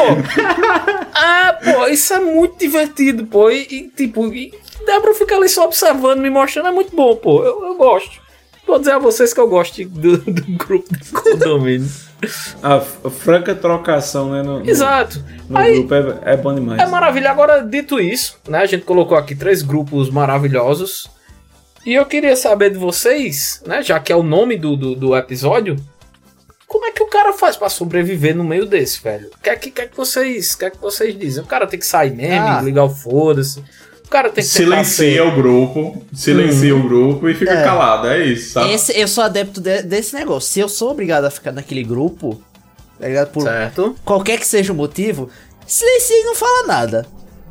Ah, pô, isso é muito divertido, pô. E, e, tipo, e Débora fica ali só observando, me mostrando, é muito bom, pô. Eu, eu gosto. Vou dizer a vocês que eu gosto do, do grupo de condomínio. A, franca trocação, né? No, no- Exato. No Aí, grupo é, é bom demais. É maravilha. Agora, dito isso, né? A gente colocou aqui três grupos maravilhosos. E eu queria saber de vocês, né? Já que é o nome do, do, do episódio. Como é que o cara faz pra sobreviver no meio desse, velho? O que é que, que, é que vocês, que é que vocês dizem? O cara tem que sair mesmo, Ah. ligar o foda-se. O cara tem que Silencia ser- o grupo, silencia o grupo e fica É. calado, é isso, sabe? Esse, eu sou adepto de- desse negócio. Se eu sou obrigado a ficar naquele grupo, tá ligado? Por Certo? qualquer que seja o motivo, silencia e não fala nada.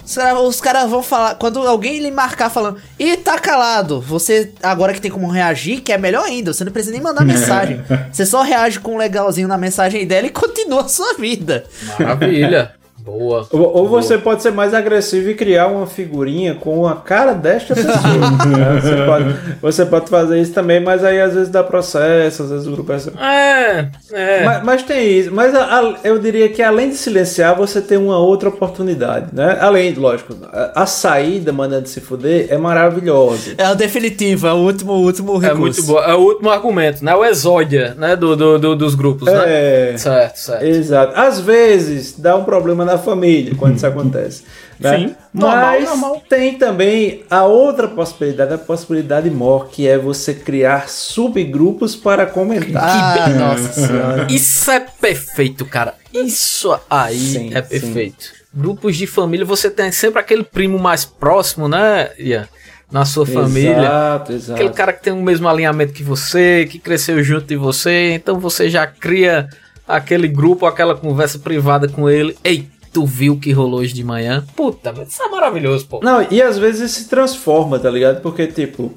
Os caras os caras vão falar. Quando alguém lhe marcar falando, e tá calado, você agora que tem como reagir, que é melhor ainda, você não precisa nem mandar (laughs) mensagem. Você só reage com um legalzinho na mensagem dela e continua a sua vida. Maravilha. Boa. Ou, ou você pode ser mais agressivo e criar uma figurinha com a cara desta (laughs) pessoa. né? você, pode, você pode fazer isso também, mas aí às vezes dá processo, às vezes o grupo é. assim. É, é. Mas, mas tem isso. Mas a- a- eu diria que além de silenciar, você tem uma outra oportunidade, né? Além, lógico, a, a saída, mandando se fuder, é maravilhosa. É o definitivo, é o último, último recurso. É muito boa. É o último argumento, né? O exódia, né? Do, do, do- dos grupos, né? É. Certo, certo. Exato. Às vezes dá um problema na família quando isso (laughs) acontece. Né? Sim, normal, Mas normal. tem também a outra possibilidade, a possibilidade maior, que é você criar subgrupos para comentar. Ah, nossa senhora. Isso é perfeito, cara. Isso aí Sim, é sim. perfeito. Grupos de família, você tem sempre aquele primo mais próximo, né, Ian? Na sua família. Exato, exato. Aquele cara que tem o mesmo alinhamento que você, que cresceu junto de você, então você já cria aquele grupo, aquela conversa privada com ele. Ei, tu viu o que rolou hoje de manhã? Puta, mas isso é maravilhoso, pô. Não, e às vezes se transforma, tá ligado? Porque, tipo,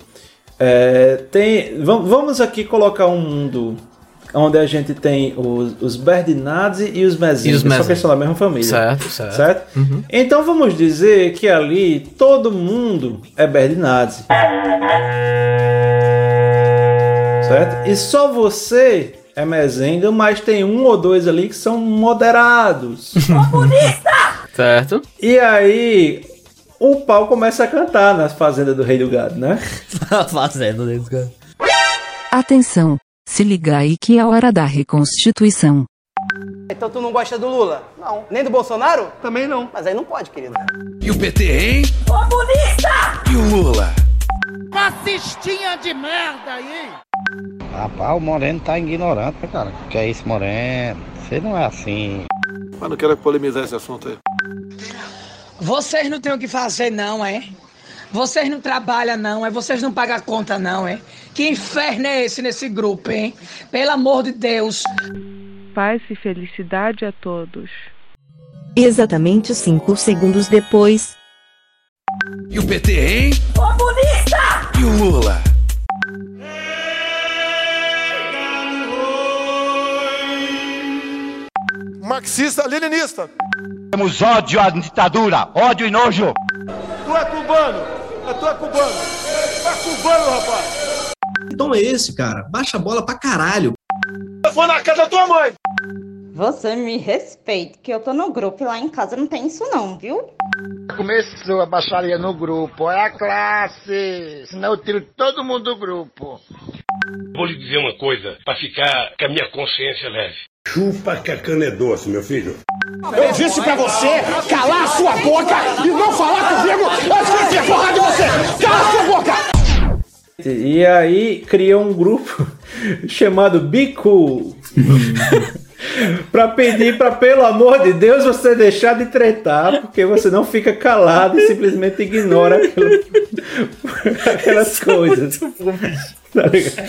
é, tem. vam- Vamos aqui colocar um mundo onde a gente tem os, os Berdinazzi e os Mezinhos, os só que são da mesma família. Certo, certo. Certo? Então vamos dizer que ali todo mundo é Berdinazzi. Certo? E só você é Mezenga, mas tem um ou dois ali que são moderados. (laughs) Certo? e aí o pau começa a cantar nas fazendas do Rei do Gado, né? Fazendo dentro do cara. Atenção, se liga aí que é hora da reconstituição. Então tu não gosta do Lula? Não. Nem do Bolsonaro? Também não. Mas aí não pode, querido. E o PT, hein? Comunista! E o Lula? Rapaz, o Moreno tá ignorante, né, cara. Que é isso, Moreno? Você não é assim. Mas não quero polemizar esse assunto aí. Vocês não têm o que fazer, não, é? Vocês não trabalham, não, é? Vocês não pagam a conta, não, é? Que inferno é esse nesse grupo, hein? Pelo amor de Deus. Paz e felicidade a todos. Exatamente cinco segundos depois. E o PT, hein? Comunista! E o Lula? Marxista-leninista. Temos ódio à ditadura, ódio e nojo. Tu é cubano. É tu é cubano. Tu é cubano, rapaz. Então é esse, cara. Baixa a bola pra caralho. Eu vou na casa da tua mãe. Você me respeita, que eu tô no grupo e lá em casa não tem isso não, viu? Começou a baixaria no grupo, é a classe. Senão eu tiro todo mundo do grupo. Vou lhe dizer uma coisa, pra ficar com a minha consciência leve. Chupa que a cana é doce, meu filho. Eu disse pra você calar a sua boca e não falar comigo antes de eu porra de você. Cala a sua boca! E aí cria um grupo (laughs) chamado Bico. (laughs) pra pedir pra, pelo amor de Deus, você deixar de tretar, porque você não fica calado e simplesmente ignora aquela- aquelas coisas. Tá ligado?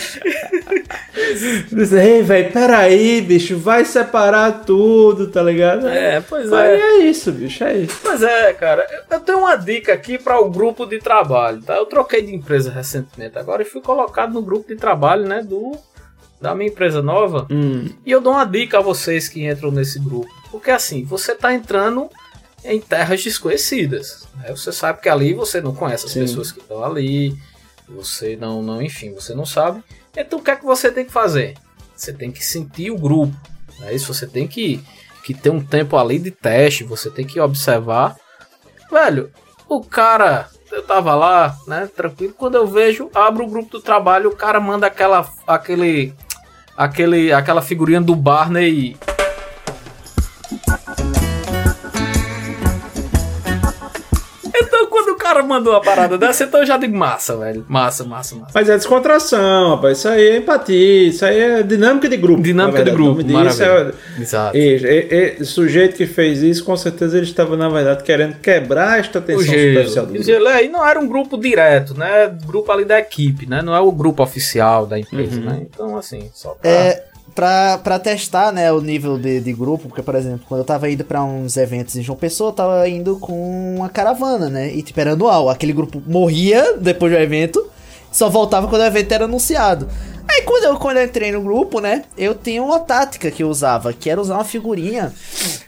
Diz, ei, velho, peraí, bicho, vai separar tudo, tá ligado? É, pois Aí é. é isso, bicho, é isso. Pois é, cara. Eu- Eu tenho uma dica aqui para o grupo de trabalho, tá? Eu troquei de empresa recentemente agora e fui colocado no grupo de trabalho, né, do da minha empresa nova. E eu dou uma dica a vocês que entram nesse grupo, porque assim, você tá entrando em terras desconhecidas, né? Você sabe que ali você não conhece as Sim. pessoas que estão ali, você não, não, enfim, você não sabe. Então o que é que você tem que fazer? Você tem que sentir o grupo, né? Isso você tem que que ter um tempo ali de teste, você tem que observar. Velho, o cara, eu tava lá, né, tranquilo, quando eu vejo, abro o grupo do trabalho, o cara manda aquela aquele aquele aquela figurinha do Barney. Mandou uma parada dessa, então eu já digo massa, velho. Massa, massa, massa. Mas é descontração, rapaz. Isso aí é empatia, isso aí é dinâmica de grupo. Dinâmica de grupo, disso é- Exato. E, e- e- o sujeito que fez isso, com certeza ele estava, na verdade, querendo quebrar esta tensão superficial do grupo. gelo aí não era um grupo direto, né? Grupo ali da equipe, né? Não é o grupo oficial da empresa, Uhum. né? Então, assim, só pra... É, pra, pra testar, né, o nível de, de grupo, porque, por exemplo, quando eu tava indo pra uns eventos em João Pessoa, eu tava indo com uma caravana, né, e tipo, era anual. Aquele grupo morria depois do evento, só voltava quando o evento era anunciado. Aí quando eu, quando eu entrei no grupo, né, eu tinha uma tática que eu usava, que era usar uma figurinha,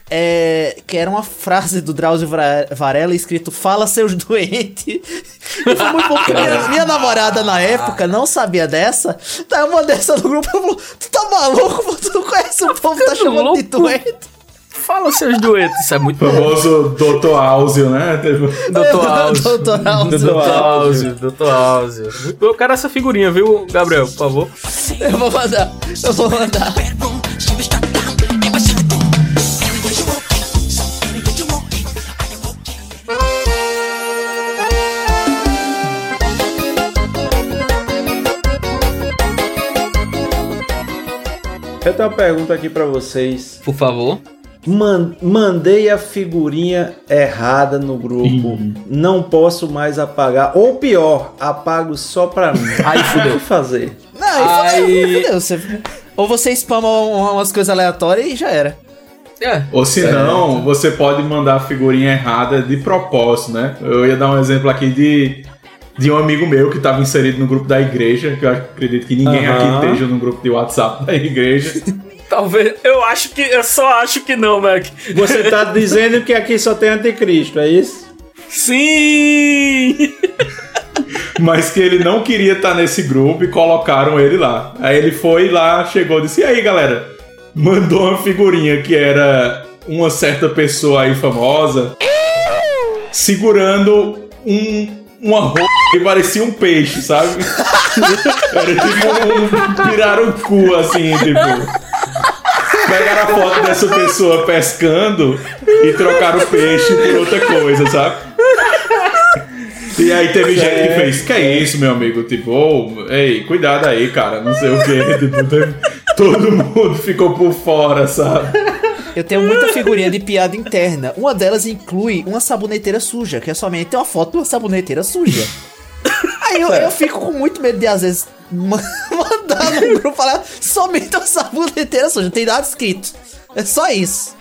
é, que era uma frase do Drauzio Varela escrito Fala seus doentes. E foi muito bom, porque minha, minha namorada na época não sabia dessa, tá uma dessa no grupo, eu falou, tu tá maluco, tu não conhece o povo, tá chamando de doente. Fala seus duetos, isso é muito O famoso Dr. Áuzio, né? (laughs) Doutor Áuzio. Doutor Áuzio. Doutor Áuzio. Eu quero essa figurinha, viu, Gabriel, por favor? Eu vou mandar, eu vou mandar. Eu tenho uma pergunta aqui pra vocês. Por favor. Man- mandei a figurinha errada no grupo. Não posso mais apagar. Ou pior, apago só pra mim. (laughs) Aí fudeu. O que fazer? Não, aí aí fudeu. Você, ou você spama um- umas coisas aleatórias e já era. É. Ou se não, você pode mandar a figurinha errada de propósito, né? Eu ia dar um exemplo aqui de, de um amigo meu que estava inserido no grupo da igreja, que eu acredito que ninguém Aham. aqui esteja no grupo de WhatsApp da igreja. (laughs) Talvez. Eu acho que. Eu só acho que não, Mac. Você tá (laughs) dizendo que aqui só tem anticristo, é isso? Sim! (laughs) Mas que ele não queria estar nesse grupo e colocaram ele lá. Aí ele foi lá, chegou e disse: E aí, galera? Mandou uma figurinha que era uma certa pessoa aí famosa segurando um, uma roupa que parecia um peixe, sabe? Era tipo um pirarucu, assim, tipo. Pegaram a foto dessa pessoa pescando e trocaram o peixe por outra coisa, sabe? E aí teve gente que fez, que é isso, meu amigo? Tipo, ô, ei, cuidado aí, cara, não sei o que. (laughs) Tipo, todo mundo ficou por fora, sabe? Eu tenho muita figurinha de piada interna. Uma delas inclui uma saboneteira suja, que é somente uma foto de uma saboneteira suja. Aí eu, eu fico com muito medo de, às vezes, (laughs) ma- mandar no grupo falar somente uma saboneteira suja. Não tem nada escrito. É só isso.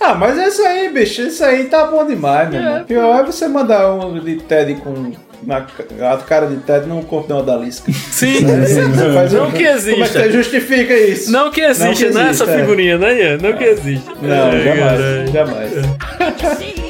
Ah, mas é isso aí, bicho. Isso aí tá bom demais, meu irmão. Pior é você mandar um de TED com na ca- a cara de Ted no corpo de uma Odalisca. Sim, faz Não um- que exista. Como é que você justifica isso? Não que existe, Não que Essa existe, é. figurinha, né, Ian? Não que existe. Não, Ai, jamais. caralho. Jamais. (laughs)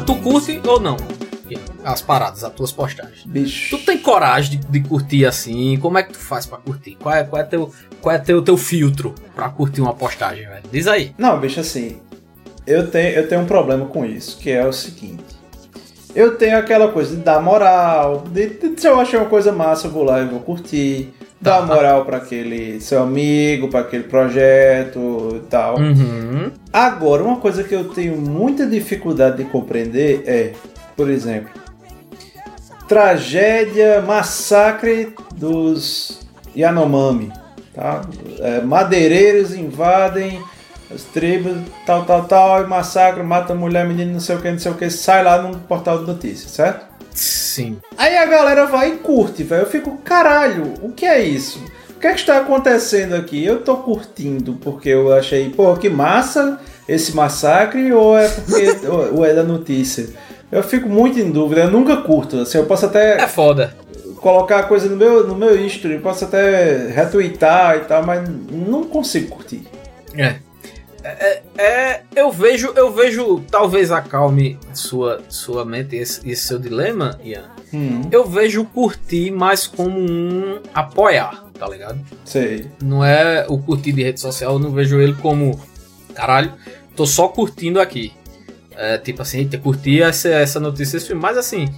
tu curte ou não? As paradas, as tuas postagens. Bicho. Tu tem coragem de, de curtir assim? Como é que tu faz pra curtir? Qual é, qual é teu, qual é teu, teu filtro pra curtir uma postagem, velho? Diz aí. Não, bicho, assim, eu tenho, eu tenho um problema com isso, que é o seguinte. Eu tenho aquela coisa de dar moral, de, de- se eu achei uma coisa massa, eu vou lá e vou curtir, dar moral pra aquele seu amigo, pra aquele projeto e tal. Uhum. Agora, uma coisa que eu tenho muita dificuldade de compreender é, por exemplo, tragédia, massacre dos Yanomami, tá? É, madeireiros invadem as tribos, tal, tal, tal, e massacram, matam mulher, menino, não sei o que, não sei o que, sai lá no portal de notícias, certo? Sim. Aí a galera vai e curte, velho. Eu fico, caralho, o que é isso? O que é que está acontecendo aqui? Eu tô curtindo porque eu achei, pô, que massa esse massacre ou é porque (laughs) ou, é da notícia? Eu fico muito em dúvida, eu nunca curto. Assim, eu posso até. É foda. Colocar a coisa no meu, no meu history, posso até retweetar e tal, mas não consigo curtir. É. É, é, eu vejo, eu vejo, talvez acalme sua, sua mente esse, esse seu dilema, Ian. Hum, Eu vejo curtir mais como um apoiar, tá ligado? sei. Não é o curtir de rede social, eu não vejo ele como caralho, tô só curtindo aqui. É, tipo assim, curtir essa, essa notícia, esse filme, mas assim,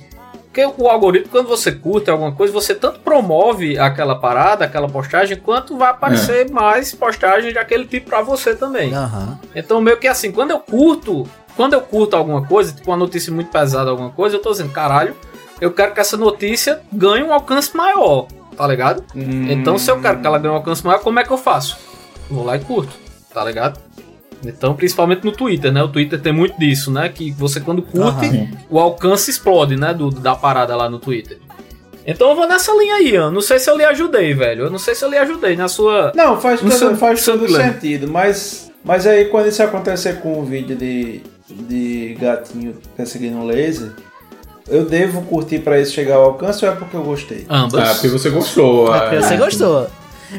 porque o algoritmo, quando você curte alguma coisa, você tanto promove aquela parada, aquela postagem, quanto vai aparecer mais postagens daquele tipo pra você também. Aham. Então, meio que assim, quando eu curto, quando eu curto alguma coisa, tipo uma notícia muito pesada, alguma coisa, eu tô dizendo, caralho, eu quero que essa notícia ganhe um alcance maior, tá ligado? Então, se eu quero que ela ganhe um alcance maior, como é que eu faço? Vou lá e curto, tá ligado? Então, principalmente no Twitter, né? O Twitter tem muito disso, né? Que você quando curte, Aham. o alcance explode, né? Do, da parada lá no Twitter. Então eu vou nessa linha aí, eu não sei se eu lhe ajudei, velho. Eu não sei se eu lhe ajudei na sua. Não, faz todo, seu- faz todo sentido, mas, mas aí quando isso acontecer com um vídeo de, de gatinho perseguindo um laser, eu devo curtir pra isso chegar ao alcance ou é porque eu gostei? Ambas. Ah, porque você gostou. É porque é. você gostou.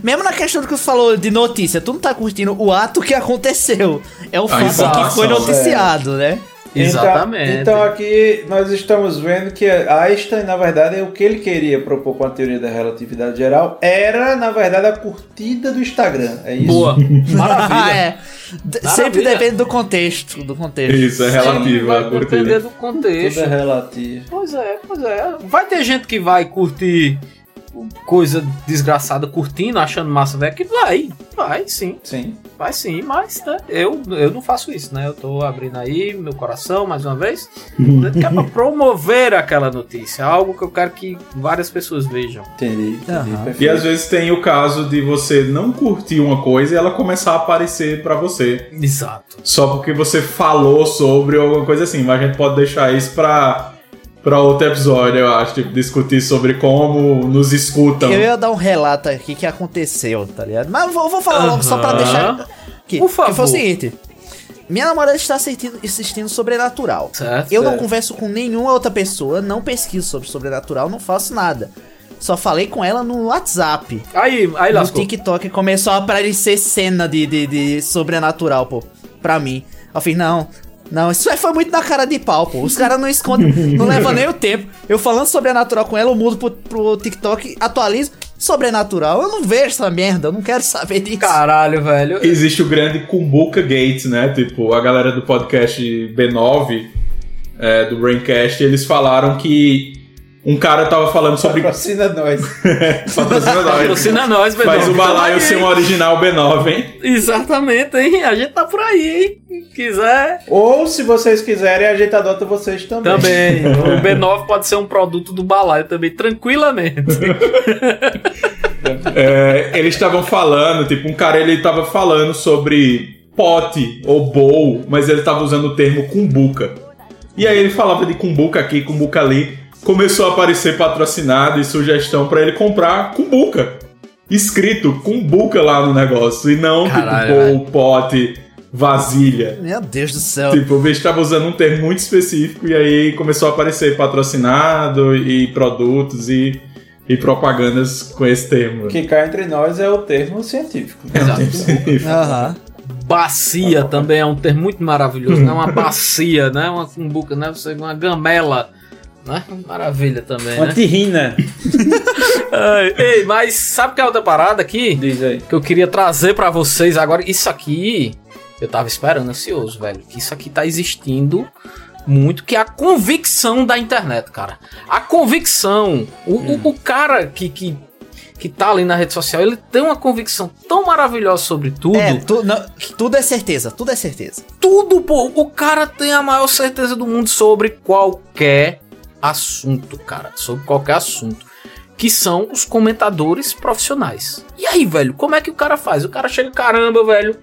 Mesmo na questão do que você falou de notícia, tu não tá curtindo o ato que aconteceu. É o fato que foi noticiado, né? Exatamente. Então, então aqui nós estamos vendo que Einstein, na verdade, o que ele queria propor com a teoria da relatividade geral era, na verdade, a curtida do Instagram. É isso? Boa. (laughs) Maravilha. é. D- Sempre depende do contexto. Do contexto. Isso, é relativo Vai a depender curtida. do contexto. Tudo é relativo. Pois é, pois é. Vai ter gente que vai curtir coisa desgraçada curtindo, achando massa, velho, que vai, vai sim, Sim. vai sim, mas né, eu, eu não faço isso, né? Eu tô abrindo aí meu coração mais uma vez, né, (laughs) que é pra promover aquela notícia, algo que eu quero que várias pessoas vejam. Entendi. entendi perfeito. E às vezes tem o caso de você não curtir uma coisa e ela começar a aparecer pra você. Exato. Só porque você falou sobre alguma coisa assim. Mas a gente pode deixar isso pra, pra outro episódio, eu acho. Tipo, discutir sobre como nos escutam. Eu ia dar um relato aqui que aconteceu, tá ligado? Mas eu vou, vou falar logo só pra deixar. Que, Por favor. Que foi o seguinte. Minha namorada está assistindo, assistindo Sobrenatural. Certo. Eu não Certo. converso com nenhuma outra pessoa, não pesquiso sobre Sobrenatural, não faço nada. Só falei com ela no WhatsApp. Aí, aí No lascou. TikTok começou a aparecer cena de, de, de Sobrenatural, pô, pra mim. Eu fiz, não, não, isso aí foi muito na cara de pau, pô. Os caras não escondem, não leva nem o tempo. Eu falando Sobrenatural com ela, eu mudo pro, pro TikTok, atualizo. Sobrenatural, eu não vejo essa merda, eu não quero saber disso. Caralho, velho. Existe o grande Kumbuka Gate, né? Tipo, a galera do podcast B9 é, do Braincast, eles falaram que um cara tava falando sobre. Patrocina nós. (laughs) Patrocina nós. Patrocina nós, B9. Faz o balaio ser um original B9, hein? Exatamente, hein? A gente tá por aí, hein? Quiser. Ou se vocês quiserem, a gente adota vocês também. Também. (laughs) o B9 pode ser um produto do balaio também, tranquilamente. (laughs) É, eles estavam falando, tipo, um cara ele tava falando sobre pote ou bowl, mas ele tava usando o termo cumbuca. E aí ele falava de cumbuca aqui, cumbuca ali. Começou a aparecer patrocinado e sugestão pra ele comprar cumbuca. Escrito cumbuca lá no negócio. E não Caralho, tipo bowl, pote, vasilha. Meu Deus do céu. Tipo, o bicho tava usando um termo muito específico e aí começou a aparecer patrocinado e produtos e, e propagandas com esse termo. Que cá entre nós é o termo científico. Exato. Aham. Bacia também é um termo muito maravilhoso, né? Uma bacia, né? Uma cumbuca, né? Você- Uma gamela, né? Maravilha também, Uma né? terrina. Ai, Ei, mas sabe que é outra parada aqui? Diz aí. Que eu queria trazer pra vocês agora. Isso aqui, eu tava esperando ansioso, velho. Que isso aqui tá existindo muito, que é a convicção da internet, cara. A convicção. O, o, o cara que, que, que tá ali na rede social, ele tem uma convicção tão maravilhosa sobre tudo. É, tu- não, tudo é certeza, tudo é certeza. Tudo, pô. O cara tem a maior certeza do mundo sobre qualquer assunto, cara. Sobre qualquer assunto. Que são os comentadores profissionais. E aí, velho, como é que o cara faz? O cara chega, caramba, velho.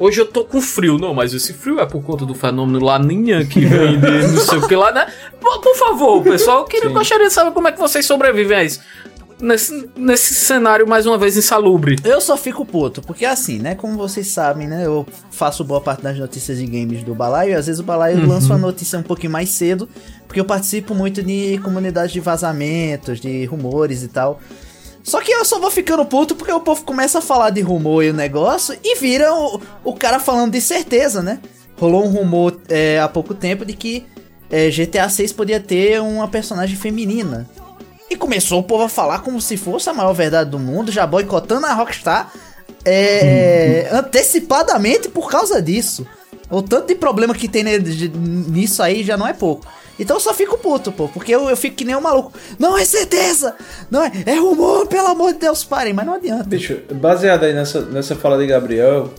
Hoje eu tô com frio. Não, mas esse frio é por conta do fenômeno Laninha que vem de não sei o que lá, né? Por, favor, pessoal, eu queria, gostaria de saber como é que vocês sobrevivem a isso. Nesse, nesse cenário, mais uma vez, insalubre. Eu só fico puto, porque assim, né? Como vocês sabem, né? Eu faço boa parte das notícias de games do Balaio e às vezes o Balaio Uhum. lança uma notícia um pouquinho mais cedo, porque eu participo muito de comunidades de vazamentos, de rumores e tal. Só que eu só vou ficando puto porque o povo começa a falar de rumor e o negócio e vira o, o cara falando de certeza, né? Rolou um rumor é, há pouco tempo de que é, GTA 6 podia ter uma personagem feminina. E começou o povo a falar como se fosse a maior verdade do mundo, já boicotando a Rockstar é, antecipadamente por causa disso. O tanto de problema que tem nisso aí já não é pouco. Então eu só fico puto, pô, porque eu, eu fico que nem um maluco. Não é certeza! Não é, é rumor, pelo amor de Deus, parem, mas não adianta. Bicho, baseado aí nessa, nessa fala de Gabriel,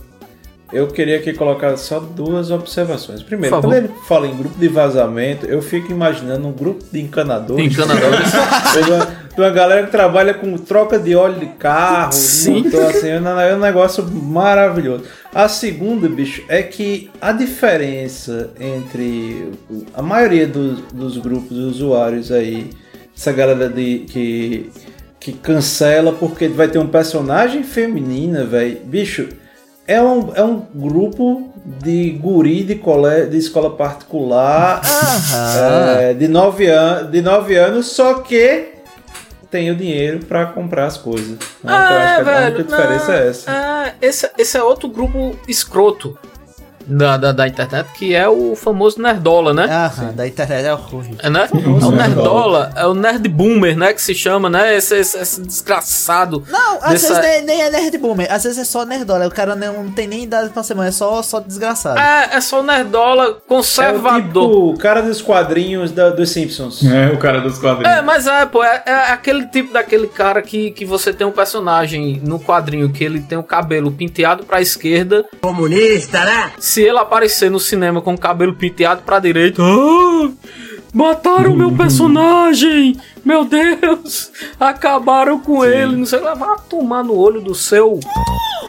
eu queria aqui colocar só duas observações. Primeiro, quando ele fala em grupo de vazamento, eu fico imaginando um grupo de encanadores. Encanadores. (laughs) de, uma, de uma galera que trabalha com troca de óleo de carro, de Sim. motor, assim, é um- é um negócio maravilhoso. A segunda, bicho, é que a diferença entre a maioria dos, dos grupos de usuários aí, essa galera de, que, que cancela porque vai ter um personagem feminina, velho, bicho, é um, é um grupo de guri de, cole, de escola particular é, de, 9 an de nove anos, só que tem o dinheiro pra comprar as coisas. né? Então, eu acho que a única diferença é essa. Ah, esse, esse é outro grupo escroto da, da, da internet, que é o famoso Nerdola, né? Aham, da internet é horrível. É, né? (laughs) É o Nerdola, é o Nerd Boomer, né? Que se chama, né? Esse, esse, esse desgraçado. Não, às dessa- vezes nem, nem é nerd boomer, às vezes é só nerdola. O cara não tem nem idade pra ser mãe, é só, só desgraçado. É, é só o Nerdola É o conservador. tipo o cara dos quadrinhos da- dos Simpsons. É, o cara dos quadrinhos. É, mas é, pô, é, é aquele tipo daquele cara que, que você tem um personagem no quadrinho que ele tem o cabelo penteado pra esquerda. Comunista, né? Se ele aparecer no cinema com o cabelo penteado pra direita. Ah, mataram meu personagem! Meu Deus! Acabaram com ele, não sei lá, vai tomar no olho do seu.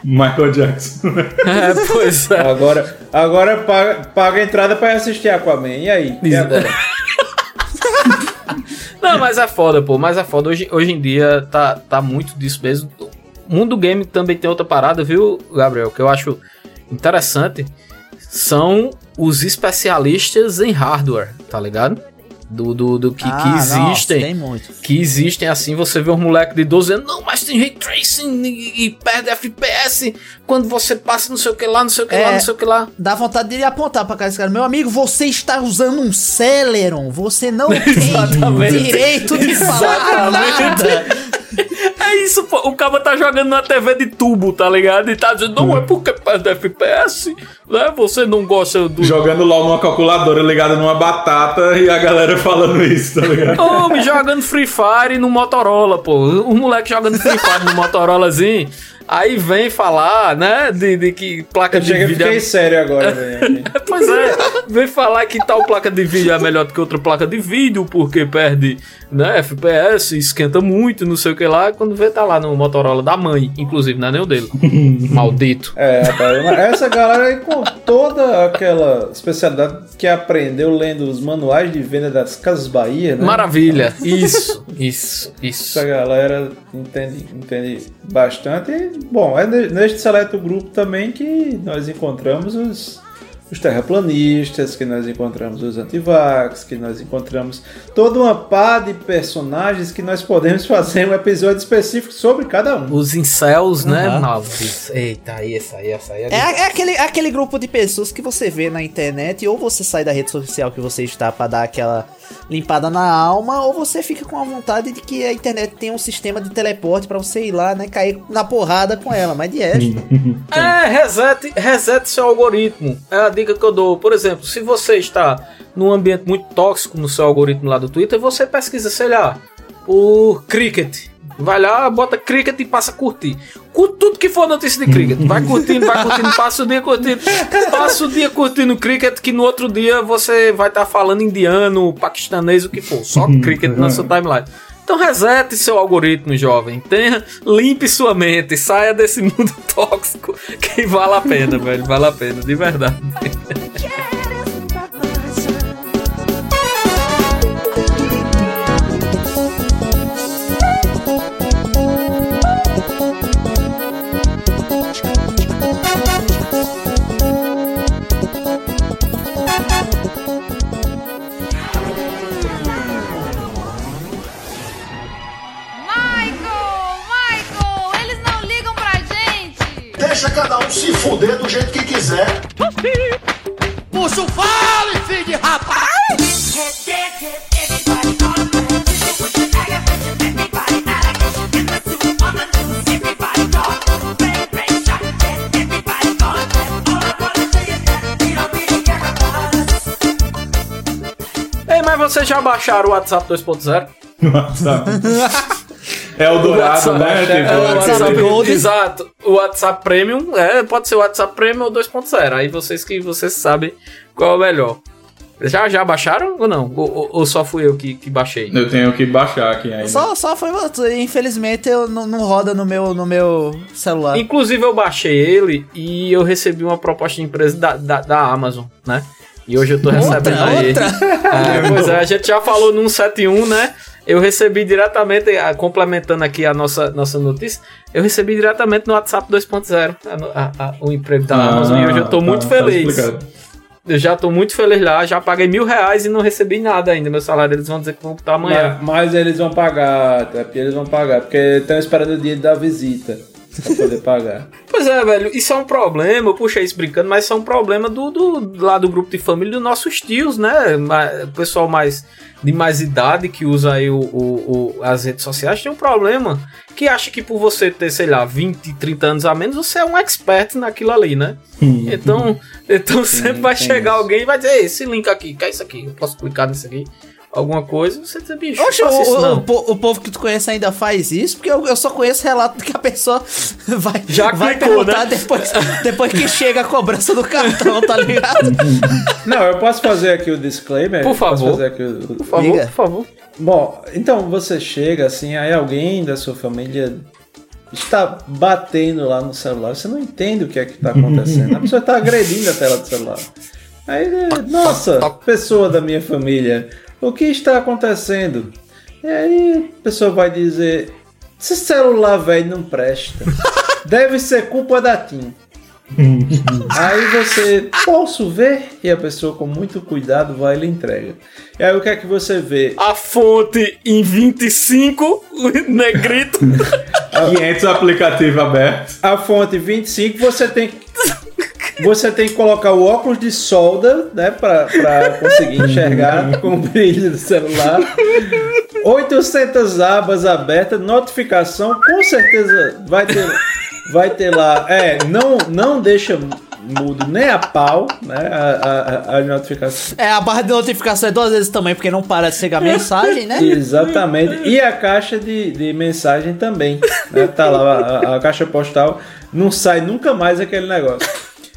Michael Jackson. (laughs) É, pois é. Agora, agora paga, paga a entrada pra ir assistir Aquaman. E aí? E agora? (laughs) Não, mas é foda, pô. Mas é foda. Hoje, hoje em dia tá, tá muito disso mesmo. O mundo game também tem outra parada, viu, Gabriel? Que eu acho interessante. São os especialistas em hardware, tá ligado? Do, do, do que, que Ah, nossa, existem. tem muito. Que existem assim, você vê um moleque de 12 anos, não, mas tem ray tracing e, e perde FPS quando você passa não sei o que lá, não sei o que lá, É, não sei o que lá. Dá vontade de ele apontar pra cara desse cara. Meu amigo, você está usando um Celeron. Você não (laughs) tem direito de falar nada. É isso, pô. O cara tá jogando na TV de tubo, tá ligado? E tá dizendo, não, é porque perde FPS, né? Você não gosta do. Jogando LOL numa calculadora ligada numa batata e a galera falando isso, tá ligado? Homem jogando Free Fire no Motorola, pô. O moleque jogando Free Fire no (laughs) Motorolazinho. Aí vem falar, né, de, de que placa Eu de vídeo. fiquei sério agora, (laughs) velho. Pois é, vem falar que tal placa de vídeo é melhor do que outra placa de vídeo, porque perde, né, FPS, esquenta muito, não sei o que lá, quando vê tá lá no Motorola da mãe, inclusive, não é nem o dele. (laughs) Maldito. É, rapaz, essa galera aí com toda aquela especialidade que aprendeu lendo os manuais de venda das Casas Bahia, né? Maravilha. Isso, isso, isso. Essa galera entende, entende bastante. Bom, é ne- neste seleto grupo também que nós encontramos os, os terraplanistas, que nós encontramos os antivax, que nós encontramos toda uma pá de personagens que nós podemos fazer um episódio específico sobre cada um. Os incels, né? Aham. Nossa, Eita, aí, essa aí, essa aí. É, é aquele, é aquele grupo de pessoas que você vê na internet, ou você sai da rede social que você está pra dar aquela limpada na alma, ou você fica com a vontade de que a internet tem um sistema de teleporte pra você ir lá, né, cair na porrada com ela, mas de resto. (laughs) É, reset, reset seu algoritmo. É a dica que eu dou. Por exemplo, se você está num ambiente muito tóxico no seu algoritmo lá do Twitter, você pesquisa, sei lá, por cricket. Vai lá, bota cricket e passa a curtir. Curte tudo que for notícia de cricket. Vai curtindo, vai curtindo, passa o dia curtindo. Passa o dia curtindo cricket, que no outro dia você vai estar falando indiano, paquistanês, o que for. Só cricket na sua timeline. Então resete seu algoritmo, jovem. Tenha, limpe sua mente, saia desse mundo (laughs) tóxico que vale a pena, velho. Vale a pena, de verdade. Baixaram o WhatsApp 2.0? (laughs) WhatsApp. É o dourado, né? é, é o WhatsApp Gold. Exato. O WhatsApp Premium, é, pode ser o WhatsApp Premium ou 2.0. Aí vocês que vocês sabem qual é o melhor. Já, já baixaram ou não? Ou, ou- ou só fui eu que, que baixei? Eu tenho que baixar aqui ainda. Só, só foi. Infelizmente eu não, não roda no meu, no meu celular. Inclusive eu baixei ele e eu recebi uma proposta de empresa da, da, da Amazon, né? E hoje eu tô recebendo aí. É, (laughs) pois é, a gente já falou no 171, né? Eu recebi diretamente, ah, complementando aqui a nossa, nossa notícia, eu recebi diretamente no WhatsApp 2.0 a- a- a- o emprego da Ah, Amazon e hoje eu tô tá- muito tá feliz. explicado. eu já tô muito feliz lá, já paguei mil reais e não recebi nada ainda. Meu salário eles vão dizer que vão botar amanhã. Mas, mas eles vão pagar, tá? Porque eles vão pagar, porque estão esperando o dia da visita pra poder pagar. (laughs) Pois é, velho, isso é um problema, eu puxei isso brincando, mas isso é um problema do, do lá do grupo de família dos nossos tios, né? O pessoal mais de mais idade que usa aí o, o- o- as redes sociais tem um problema que acha que por você ter, sei lá, 20, 30 anos a menos, você é um expert naquilo ali, né? Então, (laughs) então sempre vai chegar alguém e vai dizer, "Ei, esse link aqui, que é isso aqui? Eu posso clicar nisso aqui? Alguma coisa, você diz, bicho, Oxe, o, isso o- não. o o povo que tu conhece ainda faz isso, porque eu, eu só conheço relato de que a pessoa (laughs) vai, Já vai clicou, perguntar né? depois, depois que chega a cobrança do cartão, tá ligado? (laughs) Não, eu posso fazer aqui o disclaimer? Por favor. Posso fazer aqui o... Por favor, Diga. por favor. Bom, então você chega assim, aí alguém da sua família está batendo lá no celular, você não entende o que é que está acontecendo. A pessoa está agredindo a tela do celular. Aí, nossa, pessoa da minha família, o que está acontecendo? E aí a pessoa vai dizer: esse celular velho não presta. (laughs) Deve ser culpa da TIM. Aí você, posso ver? E a pessoa, com muito cuidado, vai e lhe entrega. E aí o que é que você vê? A fonte em 25, o negrito. (laughs) 500 aplicativos abertos. A fonte 25, você tem que. (laughs) Você tem que colocar o óculos de solda, né? Pra, pra conseguir enxergar (laughs) com o brilho do celular. 800 abas abertas, notificação, com certeza vai ter, vai ter lá. É, não, não deixa mudo nem a pau, né? A, a, a notificação. É, a barra de notificação é duas vezes também, porque não para de chegar mensagem, né? Exatamente. E a caixa de, de mensagem também. Né? Tá lá, a, a caixa postal. Não sai nunca mais aquele negócio.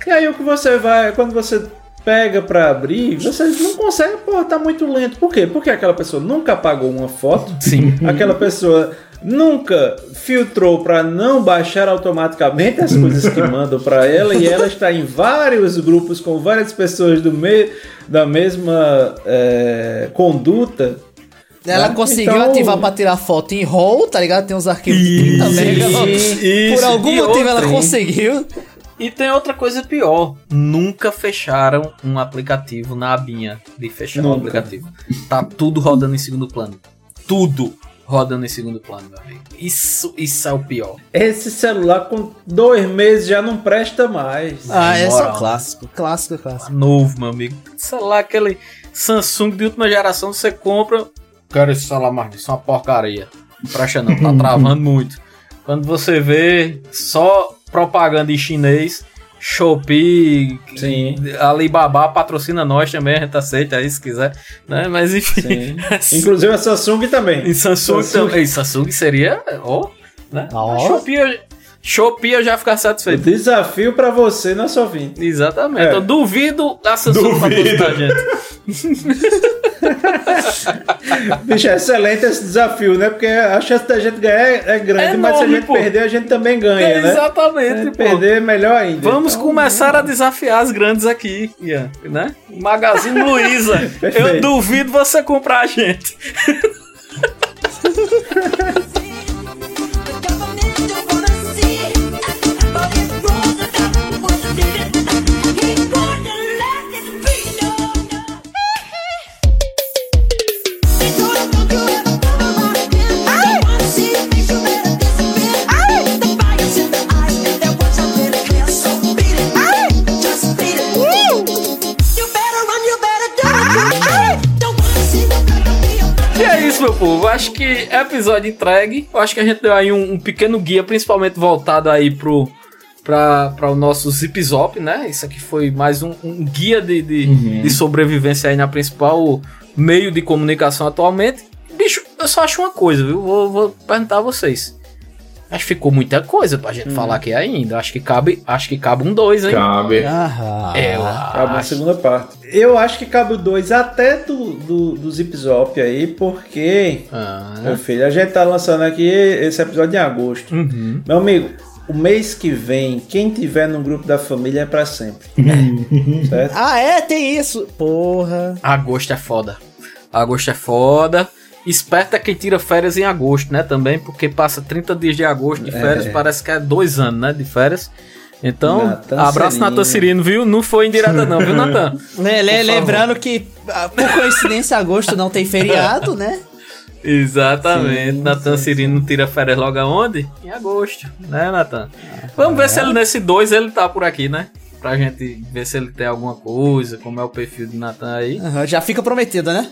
E aí o que você vai. Quando você pega pra abrir, você não consegue, pô, tá muito lento. Por quê? Porque aquela pessoa nunca apagou uma foto. Sim. Aquela pessoa nunca filtrou para não baixar automaticamente as coisas que mandam para ela e ela está em vários grupos com várias pessoas do me da mesma é, conduta. Ela né? conseguiu Então- ativar pra tirar foto em RAW, tá ligado? Tem uns arquivos de 30 Isso, megas. isso. Por algum motivo ela hein? conseguiu. E tem outra coisa pior. Nunca fecharam um aplicativo na abinha de fechar o Nunca. aplicativo. Tá tudo rodando em segundo plano. Tudo rodando em segundo plano, meu amigo. Isso, isso é o pior. Esse celular com dois meses já não presta mais. Ah, esse é clássico. Clássico, clássico. Novo, meu amigo. Celular, aquele Samsung de última geração, você compra. Cara, esse celular mais isso é uma porcaria. Não Presta não, tá (laughs) travando muito. Quando você vê só propaganda em chinês, Shopee, Sim. Alibaba patrocina nós também, a gente aceita aí se quiser, né? Mas enfim. (laughs) Inclusive a Samsung também. E Samsung, Samsung. também. Samsung seria, ó, né? Ó. Shopee, Shopee eu já ficar satisfeito. desafio para você, nosso ouvinte. Exatamente. É. Eu duvido a Samsung patrocinar a gente. (laughs) (laughs) Bicho, é excelente esse desafio, né? Porque a chance da gente ganhar é é grande, É mas se a gente pô. perder, a gente também ganha, É, né? exatamente, pô. perder, melhor ainda. Vamos Então, começar a desafiar as grandes aqui, Ian, né? Magazine Luiza. (laughs) eu duvido você comprar a gente. (laughs) isso, meu povo. Acho que episódio entregue. Eu acho que a gente deu aí um, um pequeno guia, principalmente voltado aí pro. Pra o nosso Zip Zop, né? Isso aqui foi mais um, um guia de, de, de sobrevivência aí na principal meio de comunicação atualmente. Bicho, eu só acho uma coisa, viu? Vou, vou perguntar a vocês. Acho que ficou muita coisa pra gente falar aqui ainda. Acho que cabe, acho que cabe um dois, hein? Cabe. É, eu Cabe acho. segunda parte. Eu acho que cabe o 2 até do, do, do Zip Zop aí, porque, Ah, meu filho, a gente tá lançando aqui esse episódio em agosto. uhum. Meu amigo, o mês que vem, quem tiver no grupo da família é pra sempre. (laughs) certo? Ah, é? Tem isso. Porra. Agosto é foda. Agosto é foda. Esperta quem tira férias em agosto, né? Também, porque passa 30 dias de agosto de férias, É. parece que é dois anos, né? De férias. Então, Natan abraço. Natan Cirino, viu? Não foi indireta, não, viu, Natan? (laughs) Favor. lembrando que, ah, por coincidência, agosto não tem feriado, né? (laughs) Exatamente. Sim, Natan sim, Cirino tira férias logo aonde? Em agosto, né, Natan? Vamos ver se ele nesse dois ele tá por aqui, né? Pra gente ver se ele tem alguma coisa, como é o perfil de Natan aí. Aham, já fica prometido, né?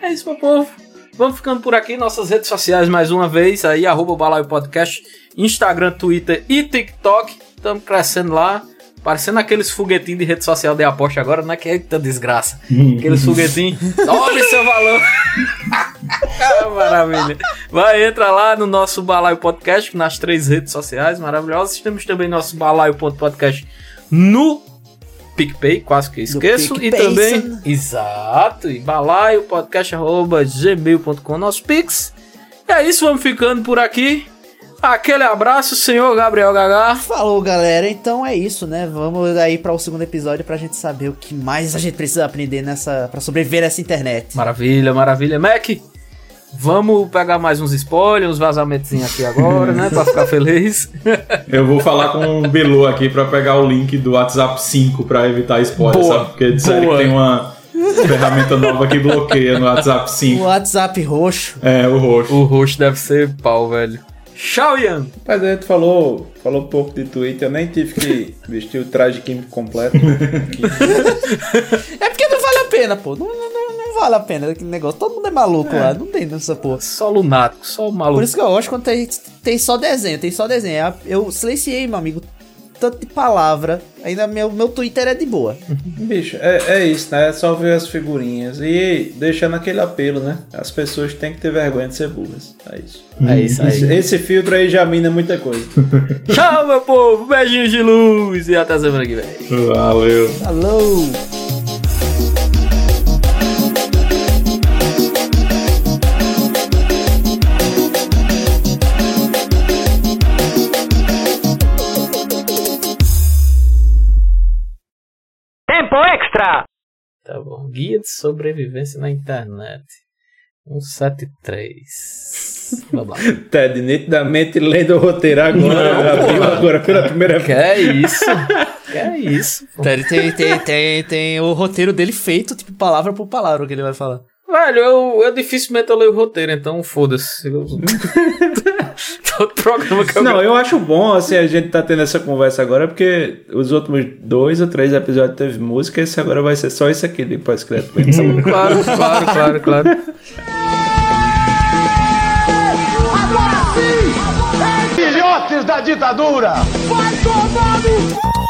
É, é isso, meu povo. Vamos ficando por aqui, nossas redes sociais mais uma vez, aí, arroba Balaio Podcast, Instagram, Twitter e TikTok. Estamos crescendo lá, parecendo aqueles foguetinhos de rede social de aposta agora, não é que eita desgraça. Aqueles (laughs) foguetinhos, dobre seu valor. (laughs) Ah, Maravilha. Vai, entra lá no nosso Balaio Podcast, nas três redes sociais maravilhosas. Temos também nosso balaio.podcast no PicPay, quase que esqueço. E também, exato, e balaio podcast arroba gmail.com, nosso Pix. E é isso, vamos ficando por aqui. Aquele abraço, senhor Gabriel Gagá. Falou, galera. Então é isso, né? Vamos aí para o segundo episódio pra gente saber o que mais a gente precisa aprender nessa para sobreviver nessa internet. Maravilha, maravilha. Mac, vamos pegar mais uns spoilers, uns vazamentos aqui agora, né? Pra ficar feliz. Eu vou falar com o Belu aqui pra pegar o link do WhatsApp 5 pra evitar spoiler, Boa, sabe? Porque disseram boa. que tem uma ferramenta nova que bloqueia no WhatsApp O 5. WhatsApp roxo. É, o roxo. O roxo deve ser pau, velho. Tchau, Ian. Mas a gente falou, falou um pouco de Twitter, eu nem tive que vestir o traje químico completo. (laughs) É porque não vale a pena, pô. Não, não, não, vale a pena aquele negócio. Todo mundo é maluco lá, não tem nessa porra. Só lunático, só maluco. Por isso que eu gosto quando tem, tem só desenho, tem só desenho. Eu silenciei, meu amigo, tanto de palavra. Ainda meu, meu Twitter é de boa. (laughs) Bicho, é, é isso, né? É só ver as figurinhas e deixando aquele apelo, né? As pessoas têm que ter vergonha de ser burras. É isso. É isso aí. Esse, esse filtro aí já mina muita coisa. (laughs) Tchau, meu povo. Beijinhos de luz e até semana que vem. Valeu. Alô. Tá bom. Guia de sobrevivência na internet. 173. Vamos lá. Ted, nitidamente lendo o roteiro agora. abriu agora pela primeira vez. Que é isso? Que é (laughs) isso? Tem, tem, tem, tem, tem o roteiro dele feito, tipo, palavra por palavra, o que ele vai falar. Velho, eu, eu dificilmente eu leio o roteiro, então foda-se. (laughs) (laughs) Todo programa que eu Não, eu acho bom, assim, a gente tá tendo essa conversa agora, porque os últimos dois ou três episódios teve música, esse agora vai ser só isso aqui de pós-crédito. Claro, claro, claro, claro. Agora sim! Filhotes da ditadura! Vai tomar no!